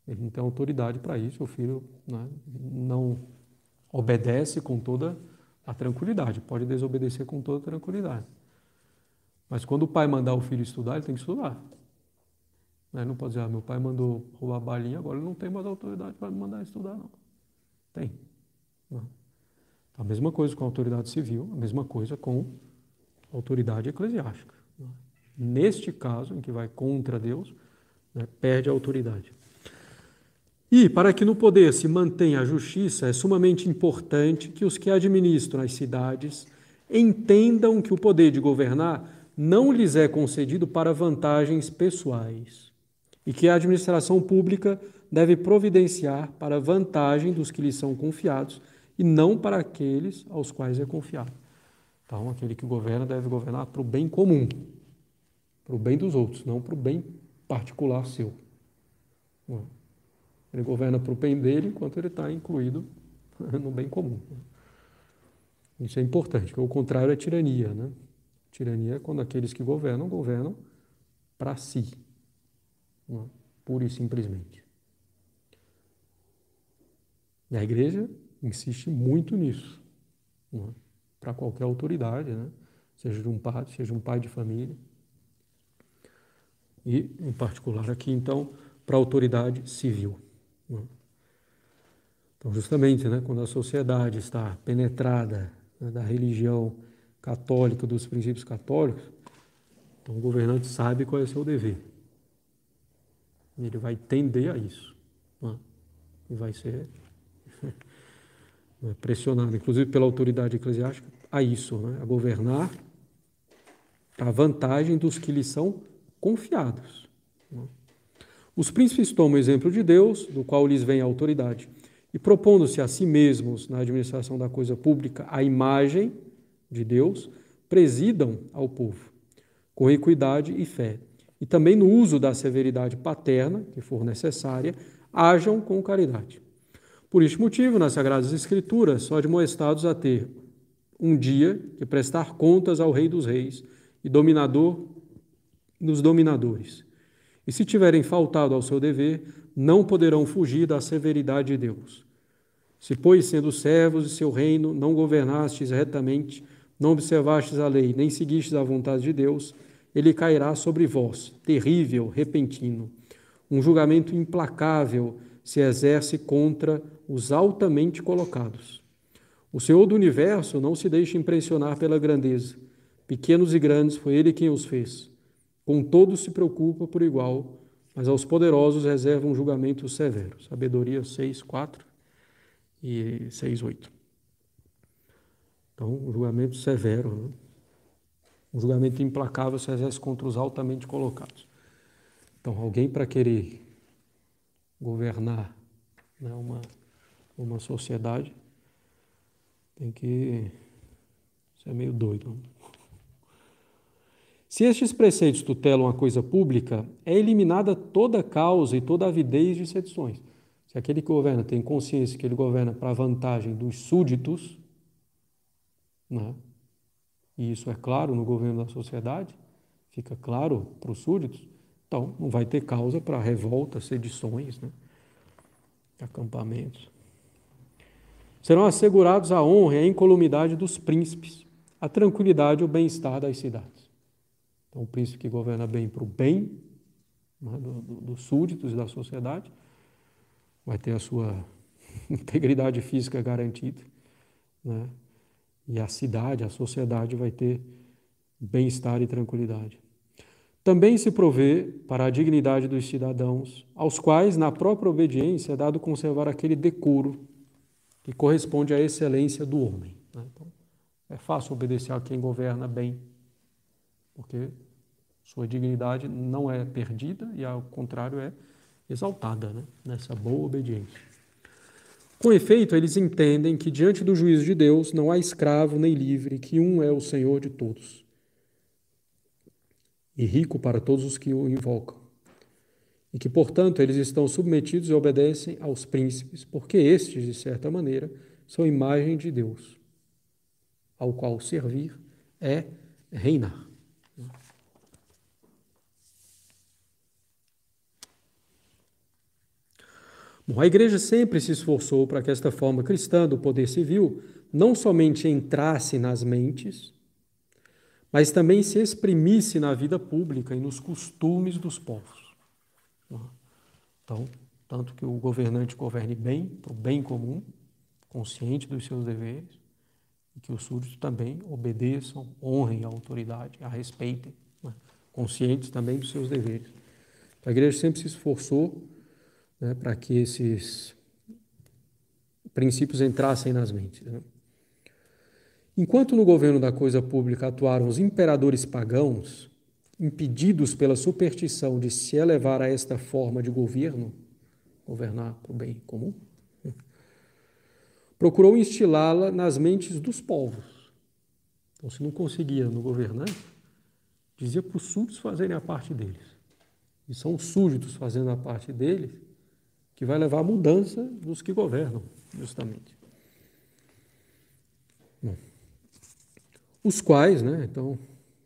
ele não tem autoridade para isso, o filho né, não obedece com toda a tranquilidade, pode desobedecer com toda a tranquilidade. Mas quando o pai mandar o filho estudar, ele tem que estudar. Ele não pode dizer, ah, meu pai mandou roubar balinha, agora ele não tem mais autoridade para me mandar estudar, não. Tem. Não. A mesma coisa com a autoridade civil, a mesma coisa com a autoridade eclesiástica. Neste caso, em que vai contra Deus, né, perde a autoridade. E, para que no poder se mantenha a justiça, é sumamente importante que os que administram as cidades entendam que o poder de governar não lhes é concedido para vantagens pessoais e que a administração pública deve providenciar para a vantagem dos que lhes são confiados e não para aqueles aos quais é confiado. Então, aquele que governa deve governar para o bem comum, para o bem dos outros, não para o bem particular seu. Ele governa para o bem dele enquanto ele está incluído no bem comum. Isso é importante, porque o contrário é tirania. Né? Tirania é quando aqueles que governam, governam para si, pura e simplesmente. E a igreja insiste muito nisso, é? para qualquer autoridade, né? seja de um padre, seja um pai de família. E, em particular, aqui, então, para a autoridade civil. É? Então, justamente, né, quando a sociedade está penetrada né, da religião católica, dos princípios católicos, então o governante sabe qual é o seu dever. Ele vai tender a isso. É? E vai ser né, pressionado, inclusive pela autoridade eclesiástica, a isso, né, a governar a vantagem dos que lhe são confiados. Né. Os príncipes tomam exemplo de Deus, do qual lhes vem a autoridade, e propondo-se a si mesmos na administração da coisa pública a imagem de Deus, presidam ao povo com equidade e fé, e também no uso da severidade paterna, que for necessária, hajam com caridade. Por este motivo, nas Sagradas Escrituras, são admoestados a ter um dia que prestar contas ao Rei dos Reis e dominador dos dominadores. E se tiverem faltado ao seu dever, não poderão fugir da severidade de Deus. Se, pois, sendo servos de seu reino, não governastes retamente, não observastes a lei, nem seguistes a vontade de Deus, ele cairá sobre vós, terrível, repentino. Um julgamento implacável se exerce contra os altamente colocados. O Senhor do universo não se deixa impressionar pela grandeza. Pequenos e grandes foi Ele quem os fez. Com todos se preocupa por igual, mas aos poderosos reserva um julgamento severo. Sabedoria 6, 4 e 6, 8. Então, um julgamento severo. Né? Um julgamento implacável se exerce contra os altamente colocados. Então, alguém para querer governar né, uma, uma sociedade, tem que ser meio doido. Se estes preceitos tutelam a coisa pública, é eliminada toda causa e toda avidez de sedições. Se aquele que governa tem consciência que ele governa para a vantagem dos súditos, né? e isso é claro no governo da sociedade, fica claro para os súditos, então, não vai ter causa para revoltas, sedições, né? acampamentos. Serão assegurados a honra e a incolumidade dos príncipes, a tranquilidade e o bem-estar das cidades. Então, o príncipe que governa bem para o bem né, do, do, dos súditos e da sociedade vai ter a sua integridade física garantida. Né? E a cidade, a sociedade vai ter bem-estar e tranquilidade. também se provê para a dignidade dos cidadãos, aos quais, na própria obediência, é dado conservar aquele decoro que corresponde à excelência do homem. Né? Então, é fácil obedecer a quem governa bem, porque sua dignidade não é perdida e, ao contrário, é exaltada né? nessa boa obediência. Com efeito, eles entendem que diante do juízo de Deus não há escravo nem livre, que um é o Senhor de todos e rico para todos os que o invocam. E que, portanto, eles estão submetidos e obedecem aos príncipes, porque estes, de certa maneira, são imagem de Deus, ao qual servir é reinar. Bom, a igreja sempre se esforçou para que esta forma cristã do poder civil não somente entrasse nas mentes, mas também se exprimisse na vida pública e nos costumes dos povos. Então, tanto que o governante governe bem, para o bem comum, consciente dos seus deveres, e que os súditos também obedeçam, honrem a autoridade, a respeitem, né? conscientes também dos seus deveres. A igreja sempre se esforçou né, para que esses princípios entrassem nas mentes. Né? Enquanto no governo da coisa pública atuaram os imperadores pagãos, impedidos pela superstição de se elevar a esta forma de governo, governar para o bem comum, procurou instilá-la nas mentes dos povos. Então, se não conseguia no governante, dizia para os súditos fazerem a parte deles. E são os súditos fazendo a parte deles que vai levar à mudança dos que governam, justamente. Bom os quais, né, então,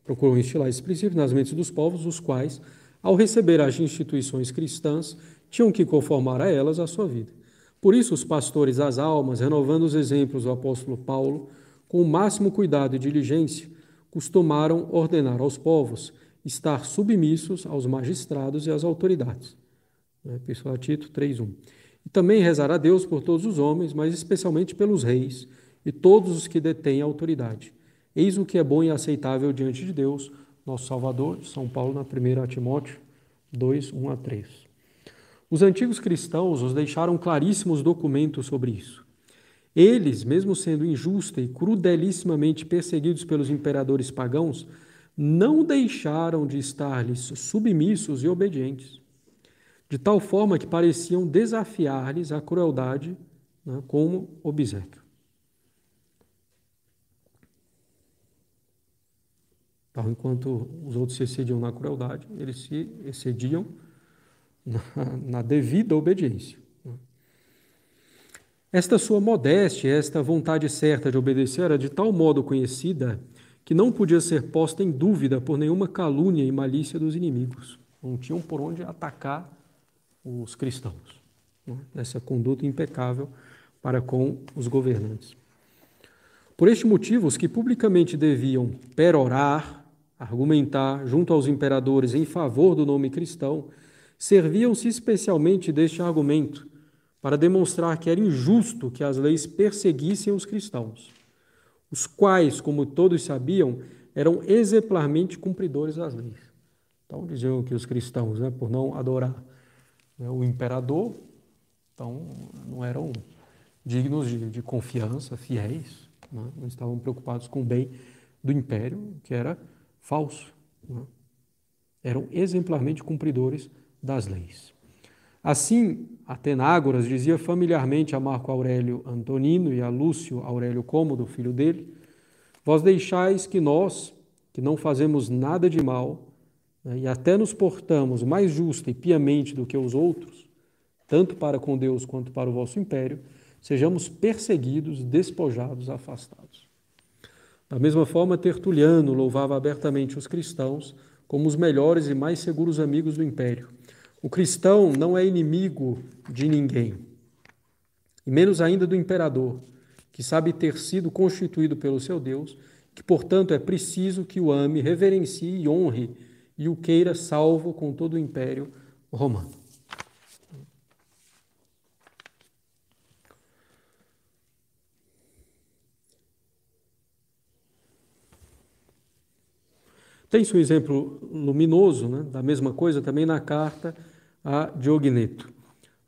procuram instilar esse princípio nas mentes dos povos, os quais, ao receber as instituições cristãs, tinham que conformar a elas a sua vida. Por isso, os pastores das almas, renovando os exemplos do apóstolo Paulo, com o máximo cuidado e diligência, costumaram ordenar aos povos estar submissos aos magistrados e às autoridades. Né, Epístola Tito 3.1. E também rezar a Deus por todos os homens, mas especialmente pelos reis e todos os que detêm autoridade Eis o que é bom e aceitável diante de Deus, nosso Salvador, de São Paulo, na 1 Timóteo 2, 1 a 3. Os antigos cristãos os deixaram claríssimos documentos sobre isso. Eles, mesmo sendo injusta e crudelissimamente perseguidos pelos imperadores pagãos, não deixaram de estar-lhes submissos e obedientes, de tal forma que pareciam desafiar-lhes a crueldade né, como obsequio. Então, enquanto os outros se excediam na crueldade, eles se excediam na, na devida obediência. Esta sua modéstia, esta vontade certa de obedecer era de tal modo conhecida que não podia ser posta em dúvida por nenhuma calúnia e malícia dos inimigos. Não tinham por onde atacar os cristãos. Né? Nessa conduta impecável para com os governantes. Por este motivo, os que publicamente deviam perorar, argumentar junto aos imperadores em favor do nome cristão, serviam-se especialmente deste argumento para demonstrar que era injusto que as leis perseguissem os cristãos, os quais, como todos sabiam, eram exemplarmente cumpridores das leis. Então diziam que os cristãos, né, por não adorar né, o imperador, então não eram dignos de, de confiança, fiéis, né, não estavam preocupados com o bem do império, que era falso. Né? Eram exemplarmente cumpridores das leis. Assim, Atenágoras dizia familiarmente a Marco Aurélio Antonino e a Lúcio Aurélio Cômodo, filho dele: Vós deixais que nós, que não fazemos nada de mal, né, e até nos portamos mais justa e piamente do que os outros, tanto para com Deus quanto para o vosso império, sejamos perseguidos, despojados, afastados. Da mesma forma, Tertuliano louvava abertamente os cristãos como os melhores e mais seguros amigos do império. O cristão não é inimigo de ninguém, e menos ainda do imperador, que sabe ter sido constituído pelo seu Deus, que, portanto, é preciso que o ame, reverencie e honre e o queira salvo com todo o império romano. Tem-se um exemplo luminoso né, da mesma coisa também na carta a Diogneto,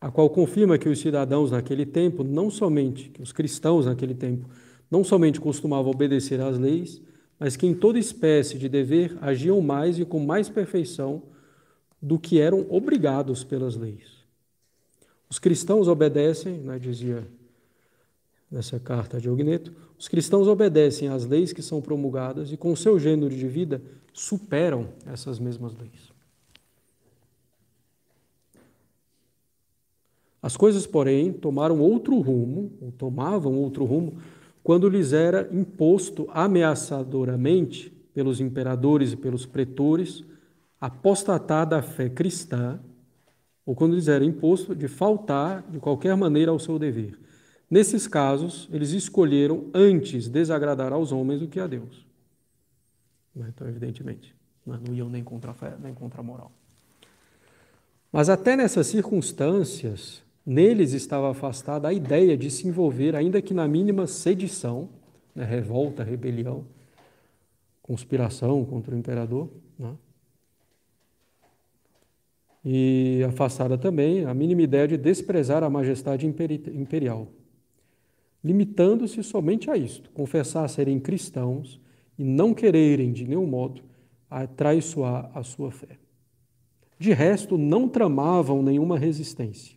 a qual confirma que os cidadãos naquele tempo, não somente, que os cristãos naquele tempo, não somente costumavam obedecer às leis, mas que em toda espécie de dever agiam mais e com mais perfeição do que eram obrigados pelas leis. Os cristãos obedecem, né, dizia nessa carta de Ogneto, os cristãos obedecem às leis que são promulgadas e, com seu gênero de vida, superam essas mesmas leis. As coisas, porém, tomaram outro rumo, ou tomavam outro rumo, quando lhes era imposto ameaçadoramente pelos imperadores e pelos pretores apostatar da fé cristã, ou quando lhes era imposto de faltar de qualquer maneira ao seu dever. Nesses casos, eles escolheram antes desagradar aos homens do que a Deus. Né? Então, evidentemente, né? não iam nem contra a fé, nem contra a moral. Mas até nessas circunstâncias, neles estava afastada a ideia de se envolver, ainda que na mínima sedição, né? revolta, rebelião, conspiração contra o imperador. Né? E afastada também a mínima ideia de desprezar a majestade imperial, limitando-se somente a isto, confessar serem cristãos e não quererem de nenhum modo traiçoar a sua fé. De resto, não tramavam nenhuma resistência,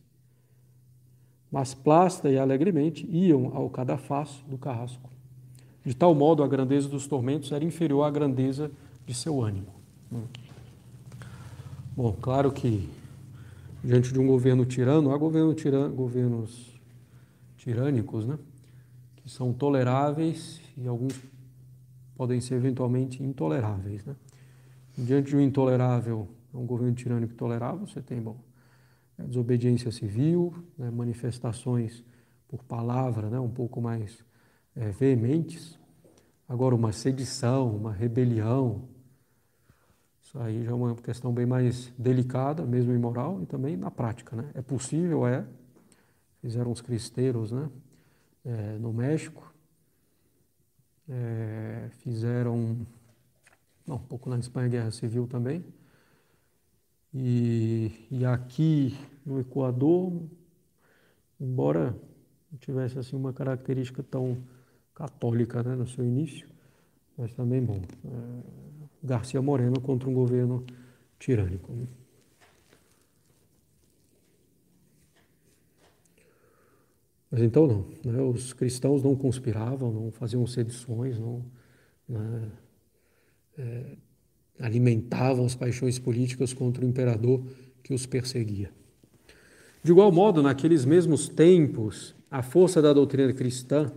mas plasta e alegremente iam ao cadafaço do carrasco. De tal modo, a grandeza dos tormentos era inferior à grandeza de seu ânimo. Bom, claro que diante de um governo tirano, há governo tiran governos tirânicos, né? Que são toleráveis e alguns podem ser eventualmente intoleráveis. Né? Diante de um intolerável, um governo tirânico tolerável, você tem bom, é, desobediência civil, né, manifestações por palavra né, um pouco mais é, veementes. Agora, uma sedição, uma rebelião, isso aí já é uma questão bem mais delicada, mesmo imoral e também na prática. Né? É possível, é. Fizeram os cristeiros né? É, no México, é, fizeram não, um pouco na Espanha Guerra Civil também. E, e aqui no Equador, embora não tivesse assim uma característica tão católica né, no seu início, mas também bom. É, Garcia Moreno contra um governo tirânico. Né? Mas então não, né? os cristãos não conspiravam, não faziam sedições, não né? é, alimentavam as paixões políticas contra o imperador que os perseguia. De igual modo, naqueles mesmos tempos, a força da doutrina cristã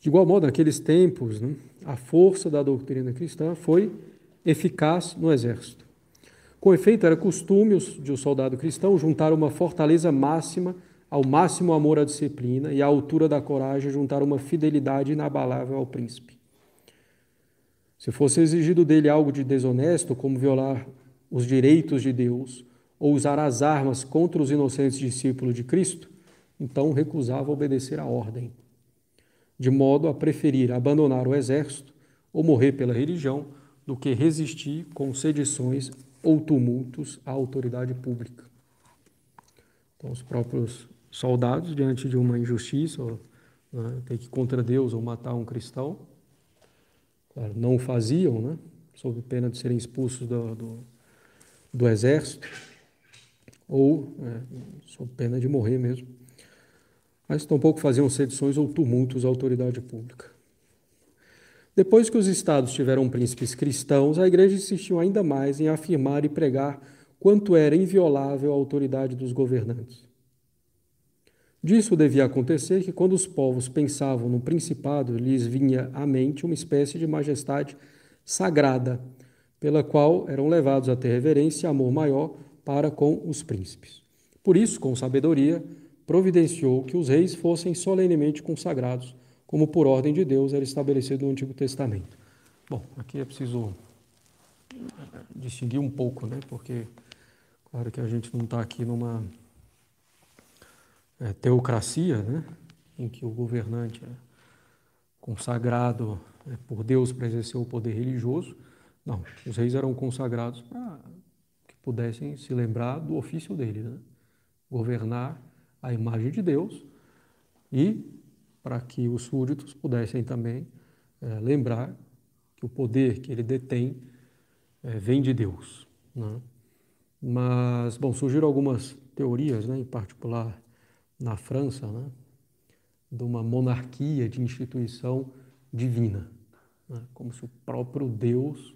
De igual modo, naqueles tempos, né, a força da doutrina cristã foi eficaz no exército. Com efeito, era costume de um soldado cristão juntar uma fortaleza máxima ao máximo amor à disciplina e à altura da coragem juntar uma fidelidade inabalável ao príncipe. Se fosse exigido dele algo de desonesto, como violar os direitos de Deus ou usar as armas contra os inocentes discípulos de Cristo, então recusava obedecer à ordem de modo a preferir abandonar o exército ou morrer pela religião do que resistir com sedições ou tumultos à autoridade pública. Então, os próprios soldados, diante de uma injustiça, né, ter que ir contra Deus ou matar um cristão, claro, não faziam, né, sob pena de serem expulsos do, do, do exército, ou é, sob pena de morrer mesmo mas tampouco faziam sedições ou tumultos à autoridade pública. Depois que os estados tiveram príncipes cristãos, a igreja insistiu ainda mais em afirmar e pregar quanto era inviolável a autoridade dos governantes. Disso devia acontecer que, quando os povos pensavam no principado, lhes vinha à mente uma espécie de majestade sagrada, pela qual eram levados a ter reverência e amor maior para com os príncipes. Por isso, com sabedoria, providenciou que os reis fossem solenemente consagrados, como por ordem de Deus era estabelecido no Antigo Testamento. Bom, aqui é preciso eh, distinguir um pouco, né? Porque Claro que a gente não está aqui numa é, teocracia, né? em que o governante é consagrado é, por Deus para exercer o poder religioso. Não, os reis eram consagrados para que pudessem se lembrar do ofício dele, né? governar a imagem de Deus e para que os súditos pudessem também é, lembrar que o poder que ele detém é, vem de Deus. Né? Mas, bom, surgiram algumas teorias, né, em particular na França, né, de uma monarquia de instituição divina, né, como se o próprio Deus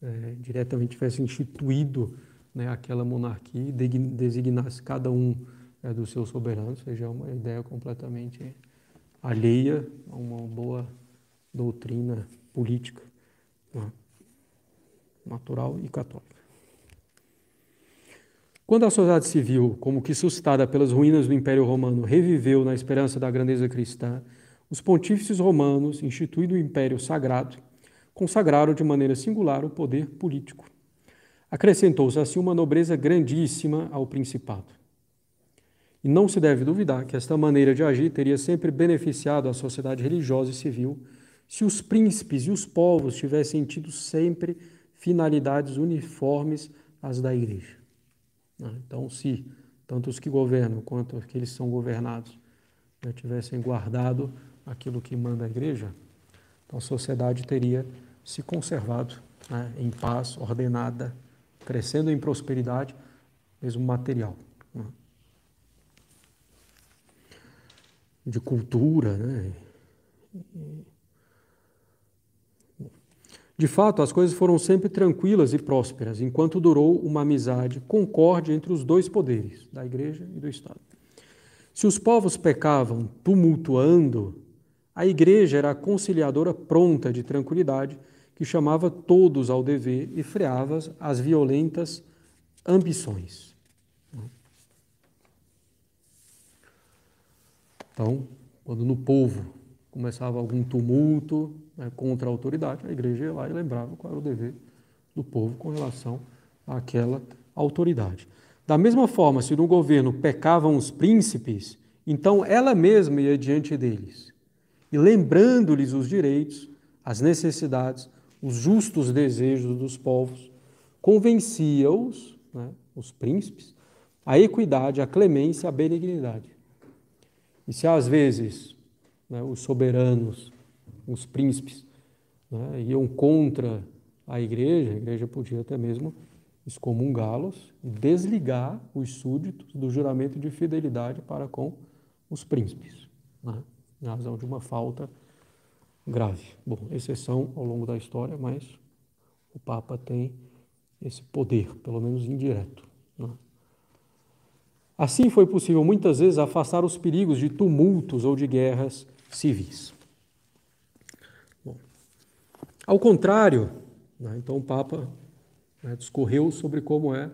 é, diretamente tivesse instituído né, aquela monarquia e designasse cada um é, dos seus soberanos, ou seja, é uma ideia completamente alheia a uma boa doutrina política, né, natural e católica. Quando a sociedade civil, como que suscitada pelas ruínas do Império Romano, reviveu na esperança da grandeza cristã, os pontífices romanos, instituído o Império Sagrado, consagraram de maneira singular o poder político. Acrescentou-se assim uma nobreza grandíssima ao principado. E não se deve duvidar que esta maneira de agir teria sempre beneficiado a sociedade religiosa e civil se os príncipes e os povos tivessem tido sempre finalidades uniformes às da Igreja. Né? Então, se tanto os que governam quanto aqueles que são governados né, tivessem guardado aquilo que manda a igreja, então a sociedade teria se conservado né, em paz, ordenada, crescendo em prosperidade, mesmo material. Né? De cultura, né? De fato, as coisas foram sempre tranquilas e prósperas, enquanto durou uma amizade concorde entre os dois poderes, da Igreja e do Estado. Se os povos pecavam tumultuando, a Igreja era a conciliadora pronta de tranquilidade que chamava todos ao dever e freava as violentas ambições. Então, quando no povo começava algum tumulto, né, contra a autoridade, a igreja ia lá e lembrava qual era o dever do povo com relação àquela autoridade. Da mesma forma, se no governo pecavam os príncipes, então ela mesma ia diante deles e lembrando-lhes os direitos, as necessidades, os justos desejos dos povos, convencia-os, né, os príncipes, a equidade, a clemência, a benignidade. E se às vezes né, os soberanos os príncipes, né, iam contra a igreja, a igreja podia até mesmo excomungá-los e desligar os súditos do juramento de fidelidade para com os príncipes, né, na razão de uma falta grave. Bom, exceção ao longo da história, mas o Papa tem esse poder, pelo menos indireto. Né. Assim foi possível muitas vezes afastar os perigos de tumultos ou de guerras civis. Ao contrário, né, então o Papa né, discorreu sobre como é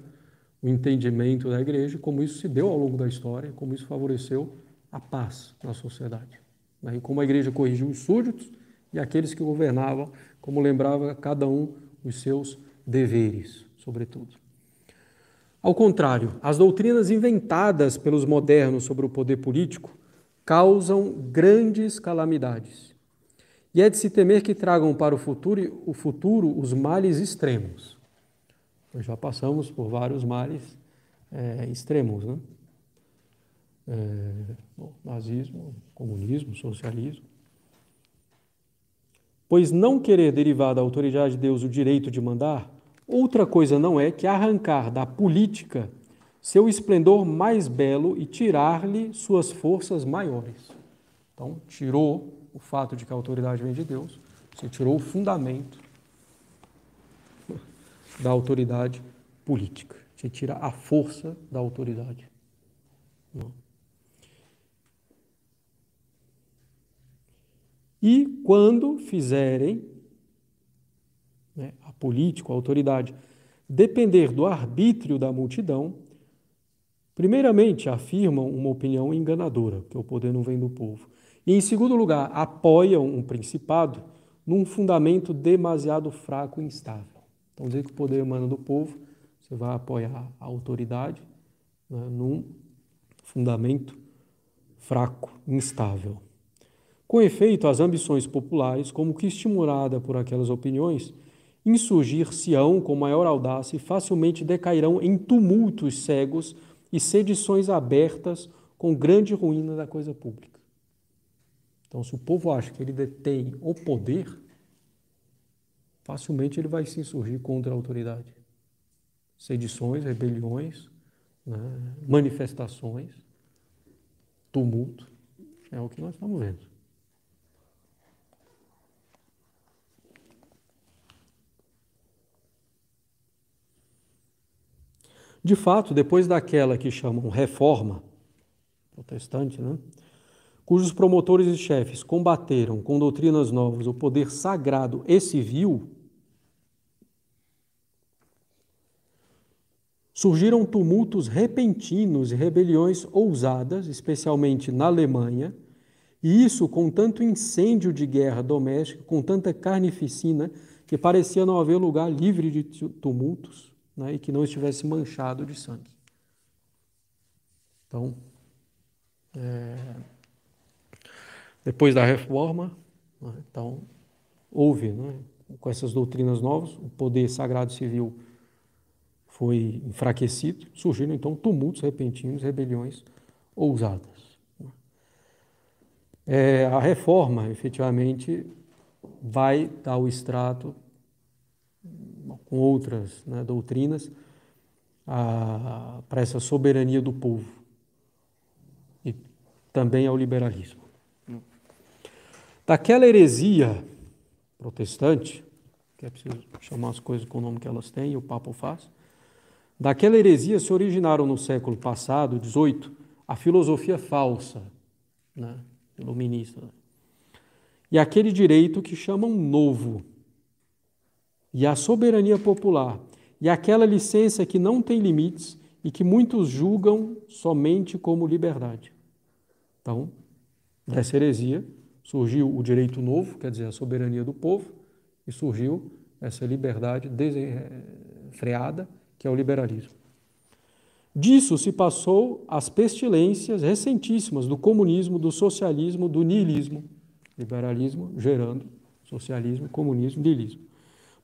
o entendimento da igreja, como isso se deu ao longo da história, como isso favoreceu a paz na sociedade. Né, e como a igreja corrigiu os súditos e aqueles que governavam, como lembrava cada um os seus deveres, sobretudo. Ao contrário, as doutrinas inventadas pelos modernos sobre o poder político causam grandes calamidades e é de se temer que tragam para o futuro, o futuro os males extremos. Nós já passamos por vários males é, extremos, né? É, bom, nazismo, comunismo, socialismo. Pois não querer derivar da autoridade de Deus o direito de mandar, outra coisa não é que arrancar da política seu esplendor mais belo e tirar-lhe suas forças maiores. Então, tirou o fato de que a autoridade vem de Deus, você tirou o fundamento da autoridade política. Você tira a força da autoridade. Não. E quando fizerem né, a política, a autoridade, depender do arbítrio da multidão, primeiramente afirmam uma opinião enganadora, que o poder não vem do povo. E, em segundo lugar, apoiam um principado num fundamento demasiado fraco e instável. Então, dizer que o poder emana do povo você vai apoiar a autoridade né, num fundamento fraco, instável. Com efeito, as ambições populares, como que estimulada por aquelas opiniões, insurgir-se-ão com maior audácia e facilmente decairão em tumultos cegos e sedições abertas com grande ruína da coisa pública. Então, se o povo acha que ele detém o poder, facilmente ele vai se insurgir contra a autoridade. Sedições, rebeliões, né, manifestações, tumulto, é o que nós estamos vendo. De fato, depois daquela que chamam reforma protestante, né, cujos promotores e chefes combateram com doutrinas novas o poder sagrado e civil, surgiram tumultos repentinos e rebeliões ousadas, especialmente na Alemanha, e isso com tanto incêndio de guerra doméstica, com tanta carnificina, que parecia não haver lugar livre de tumultos né, e que não estivesse manchado de sangue. Então, é, depois da reforma, né, então, houve, né, com essas doutrinas novas, o poder sagrado civil foi enfraquecido, surgiram então tumultos repentinos, rebeliões ousadas. Né. É, a reforma, efetivamente, vai dar o extrato com outras né, doutrinas, para essa soberania do povo e também ao liberalismo. Daquela heresia protestante, que é preciso chamar as coisas com o nome que elas têm, e o Papa faz, daquela heresia se originaram no século passado, XVIII, a filosofia falsa, né, iluminista, e aquele direito que chamam novo, e a soberania popular, e aquela licença que não tem limites e que muitos julgam somente como liberdade. Então, dessa heresia surgiu o direito novo, quer dizer, a soberania do povo, e surgiu essa liberdade desenfreada, que é o liberalismo. Disso se passou as pestilências recentíssimas do comunismo, do socialismo, do niilismo. Liberalismo gerando socialismo, comunismo, niilismo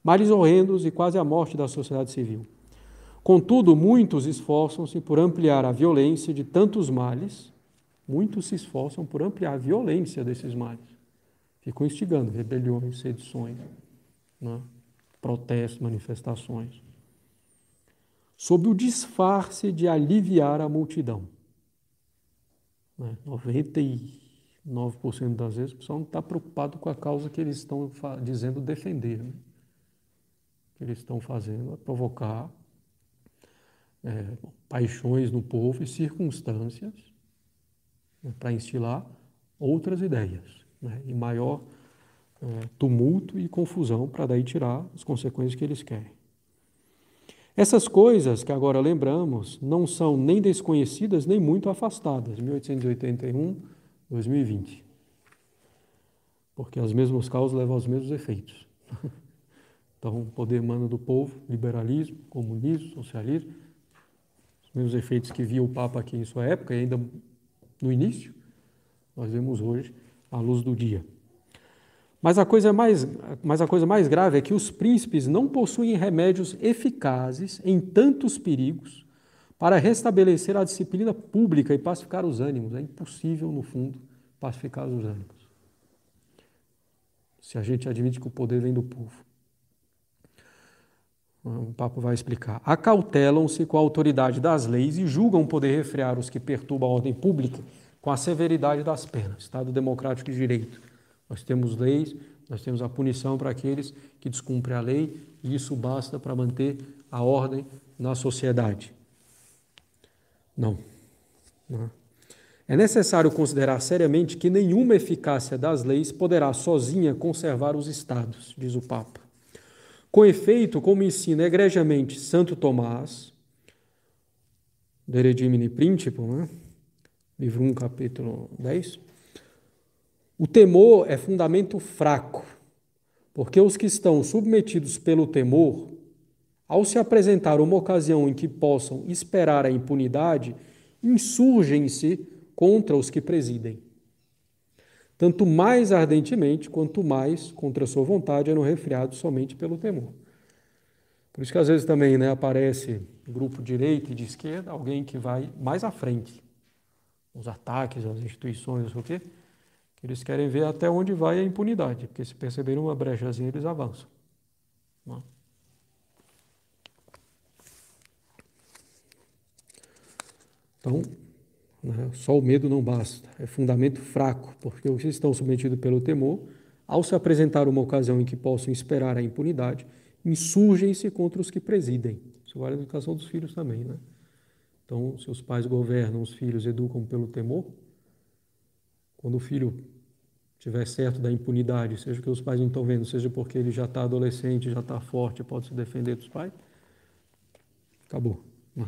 males horrendos e quase a morte da sociedade civil. Contudo, muitos esforçam-se por ampliar a violência de tantos males, muitos se esforçam por ampliar a violência desses males. Ficam instigando rebeliões, sedições, né? protestos, manifestações, sob o disfarce de aliviar a multidão. Né? 99% das vezes o pessoal não está preocupado com a causa que eles estão dizendo defender. Né? Que eles estão fazendo é provocar é, paixões no povo e circunstâncias né, para instilar outras ideias né, e maior é, tumulto e confusão para daí tirar as consequências que eles querem. Essas coisas que agora lembramos não são nem desconhecidas nem muito afastadas, 1881, 2020. Porque as mesmas causas levam aos mesmos efeitos. Então, o poder emana do povo, liberalismo, comunismo, socialismo, os mesmos efeitos que via o Papa aqui em sua época e ainda no início, nós vemos hoje à luz do dia. Mas a coisa mais, mas a coisa mais grave é que os príncipes não possuem remédios eficazes em tantos perigos para restabelecer a disciplina pública e pacificar os ânimos. É impossível, no fundo, pacificar os ânimos. Se a gente admite que o poder vem do povo. O Papa vai explicar. Acautelam-se com a autoridade das leis e julgam poder refrear os que perturbam a ordem pública com a severidade das penas. Estado democrático de direito. Nós temos leis, nós temos a punição para aqueles que descumprem a lei e isso basta para manter a ordem na sociedade. Não. Não. É necessário considerar seriamente que nenhuma eficácia das leis poderá sozinha conservar os estados, diz o Papa. Com efeito, como ensina egregiamente Santo Tomás, De Redimine né? livro 1, capítulo 10, o temor é fundamento fraco, porque os que estão submetidos pelo temor ao se apresentar uma ocasião em que possam esperar a impunidade, insurgem-se contra os que presidem. Tanto mais ardentemente, quanto mais contra sua vontade eram refriados somente pelo temor. Por isso que às vezes também né, aparece grupo direita e de esquerda, alguém que vai mais à frente. Os ataques às instituições, não sei o quê, que eles querem ver até onde vai a impunidade, porque se perceberem uma brechazinha, eles avançam. Não? É? Então, né, só o medo não basta, é fundamento fraco, porque vocês estão submetidos pelo temor, ao se apresentar uma ocasião em que possam esperar a impunidade, insurgem-se contra os que presidem. Isso vale a educação dos filhos também, né? Então, se os pais governam, os filhos educam pelo temor, quando o filho tiver certo da impunidade, seja que os pais não estão vendo, seja porque ele já está adolescente, já está forte, pode se defender dos pais, acabou. Né?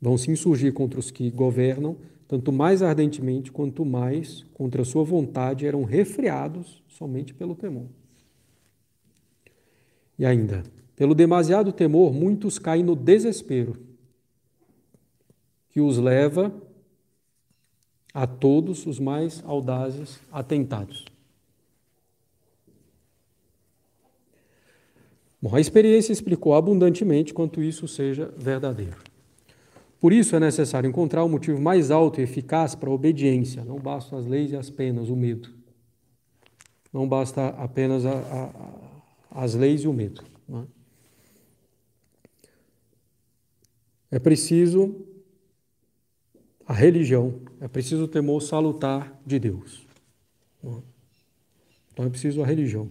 Vão se insurgir contra os que governam, tanto mais ardentemente quanto mais contra sua vontade eram refreados somente pelo temor. E ainda, pelo demasiado temor, muitos caem no desespero, que os leva a todos os mais audazes atentados. Bom, a experiência explicou abundantemente quanto isso seja verdadeiro. Por isso é necessário encontrar um motivo mais alto e eficaz para a obediência. Não bastam as leis e as penas, o medo. Não basta apenas a, a, as leis e o medo. É? é preciso a religião, é preciso o temor salutar de Deus. É? Então é preciso a religião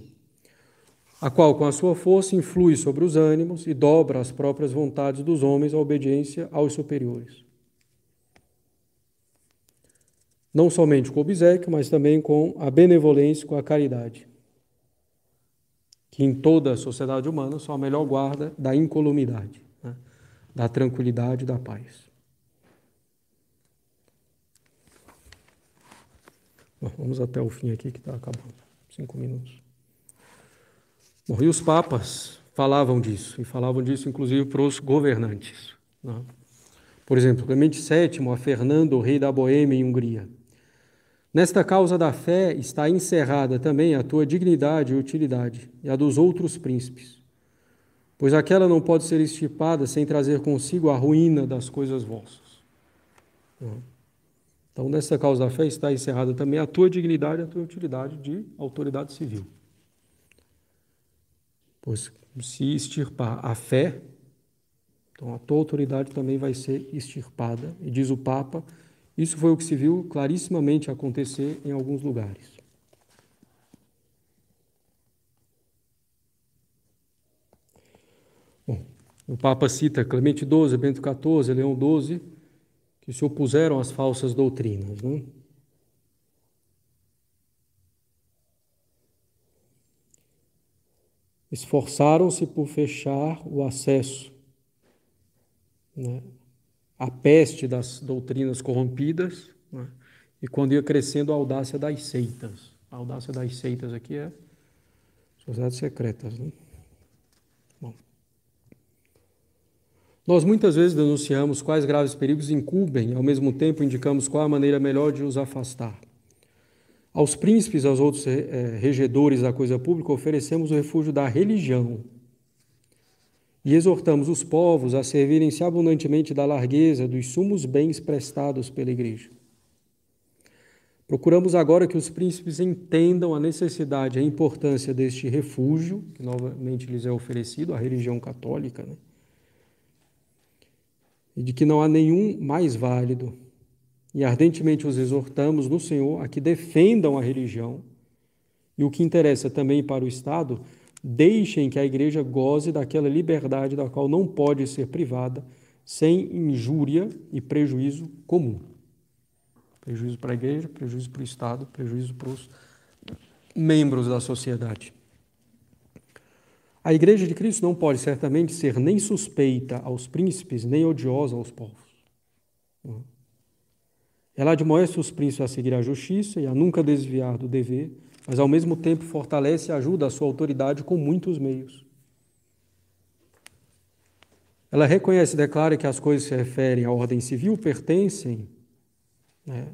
a qual, com a sua força, influi sobre os ânimos e dobra as próprias vontades dos homens à obediência aos superiores. Não somente com o obsequio, mas também com a benevolência com a caridade, que em toda a sociedade humana são a melhor guarda da incolumidade, né? da tranquilidade da paz. Bom, vamos até o fim aqui que está acabando. Cinco minutos. Bom, e os papas falavam disso, e falavam disso inclusive para os governantes. Né? Por exemplo, Clemente VII a Fernando, rei da Boêmia em Hungria. Nesta causa da fé está encerrada também a tua dignidade e utilidade, e a dos outros príncipes, pois aquela não pode ser estipada sem trazer consigo a ruína das coisas vossas. Né? Então, nesta causa da fé está encerrada também a tua dignidade e a tua utilidade de autoridade civil. Pois se extirpar a fé, então a tua autoridade também vai ser extirpada. E diz o Papa, isso foi o que se viu clarissimamente acontecer em alguns lugares. Bom, o Papa cita Clemente XII, Bento XIV, Leão XII, que se opuseram às falsas doutrinas. Não? Esforçaram-se por fechar o acesso né, à peste das doutrinas corrompidas, né, e quando ia crescendo a audácia das seitas. A audácia das seitas aqui é sociedades secretas. Né? Bom. Nós muitas vezes denunciamos quais graves perigos incumbem e, ao mesmo tempo, indicamos qual a maneira melhor de os afastar. Aos príncipes, aos outros é, regedores da coisa pública, oferecemos o refúgio da religião. E exortamos os povos a servirem-se abundantemente da largueza dos sumos bens prestados pela Igreja. Procuramos agora que os príncipes entendam a necessidade e a importância deste refúgio, que novamente lhes é oferecido, a religião católica, né? e de que não há nenhum mais válido e ardentemente os exortamos no Senhor a que defendam a religião e o que interessa também para o Estado, deixem que a igreja goze daquela liberdade da qual não pode ser privada sem injúria e prejuízo comum. Prejuízo para a igreja, prejuízo para o Estado, prejuízo para os membros da sociedade. A igreja de Cristo não pode certamente ser nem suspeita aos príncipes, nem odiosa aos povos. Ela admoesta os príncipes a seguir a justiça e a nunca desviar do dever, mas ao mesmo tempo fortalece e ajuda a sua autoridade com muitos meios. ela reconhece e declara que as coisas que se referem à ordem civil pertencem né,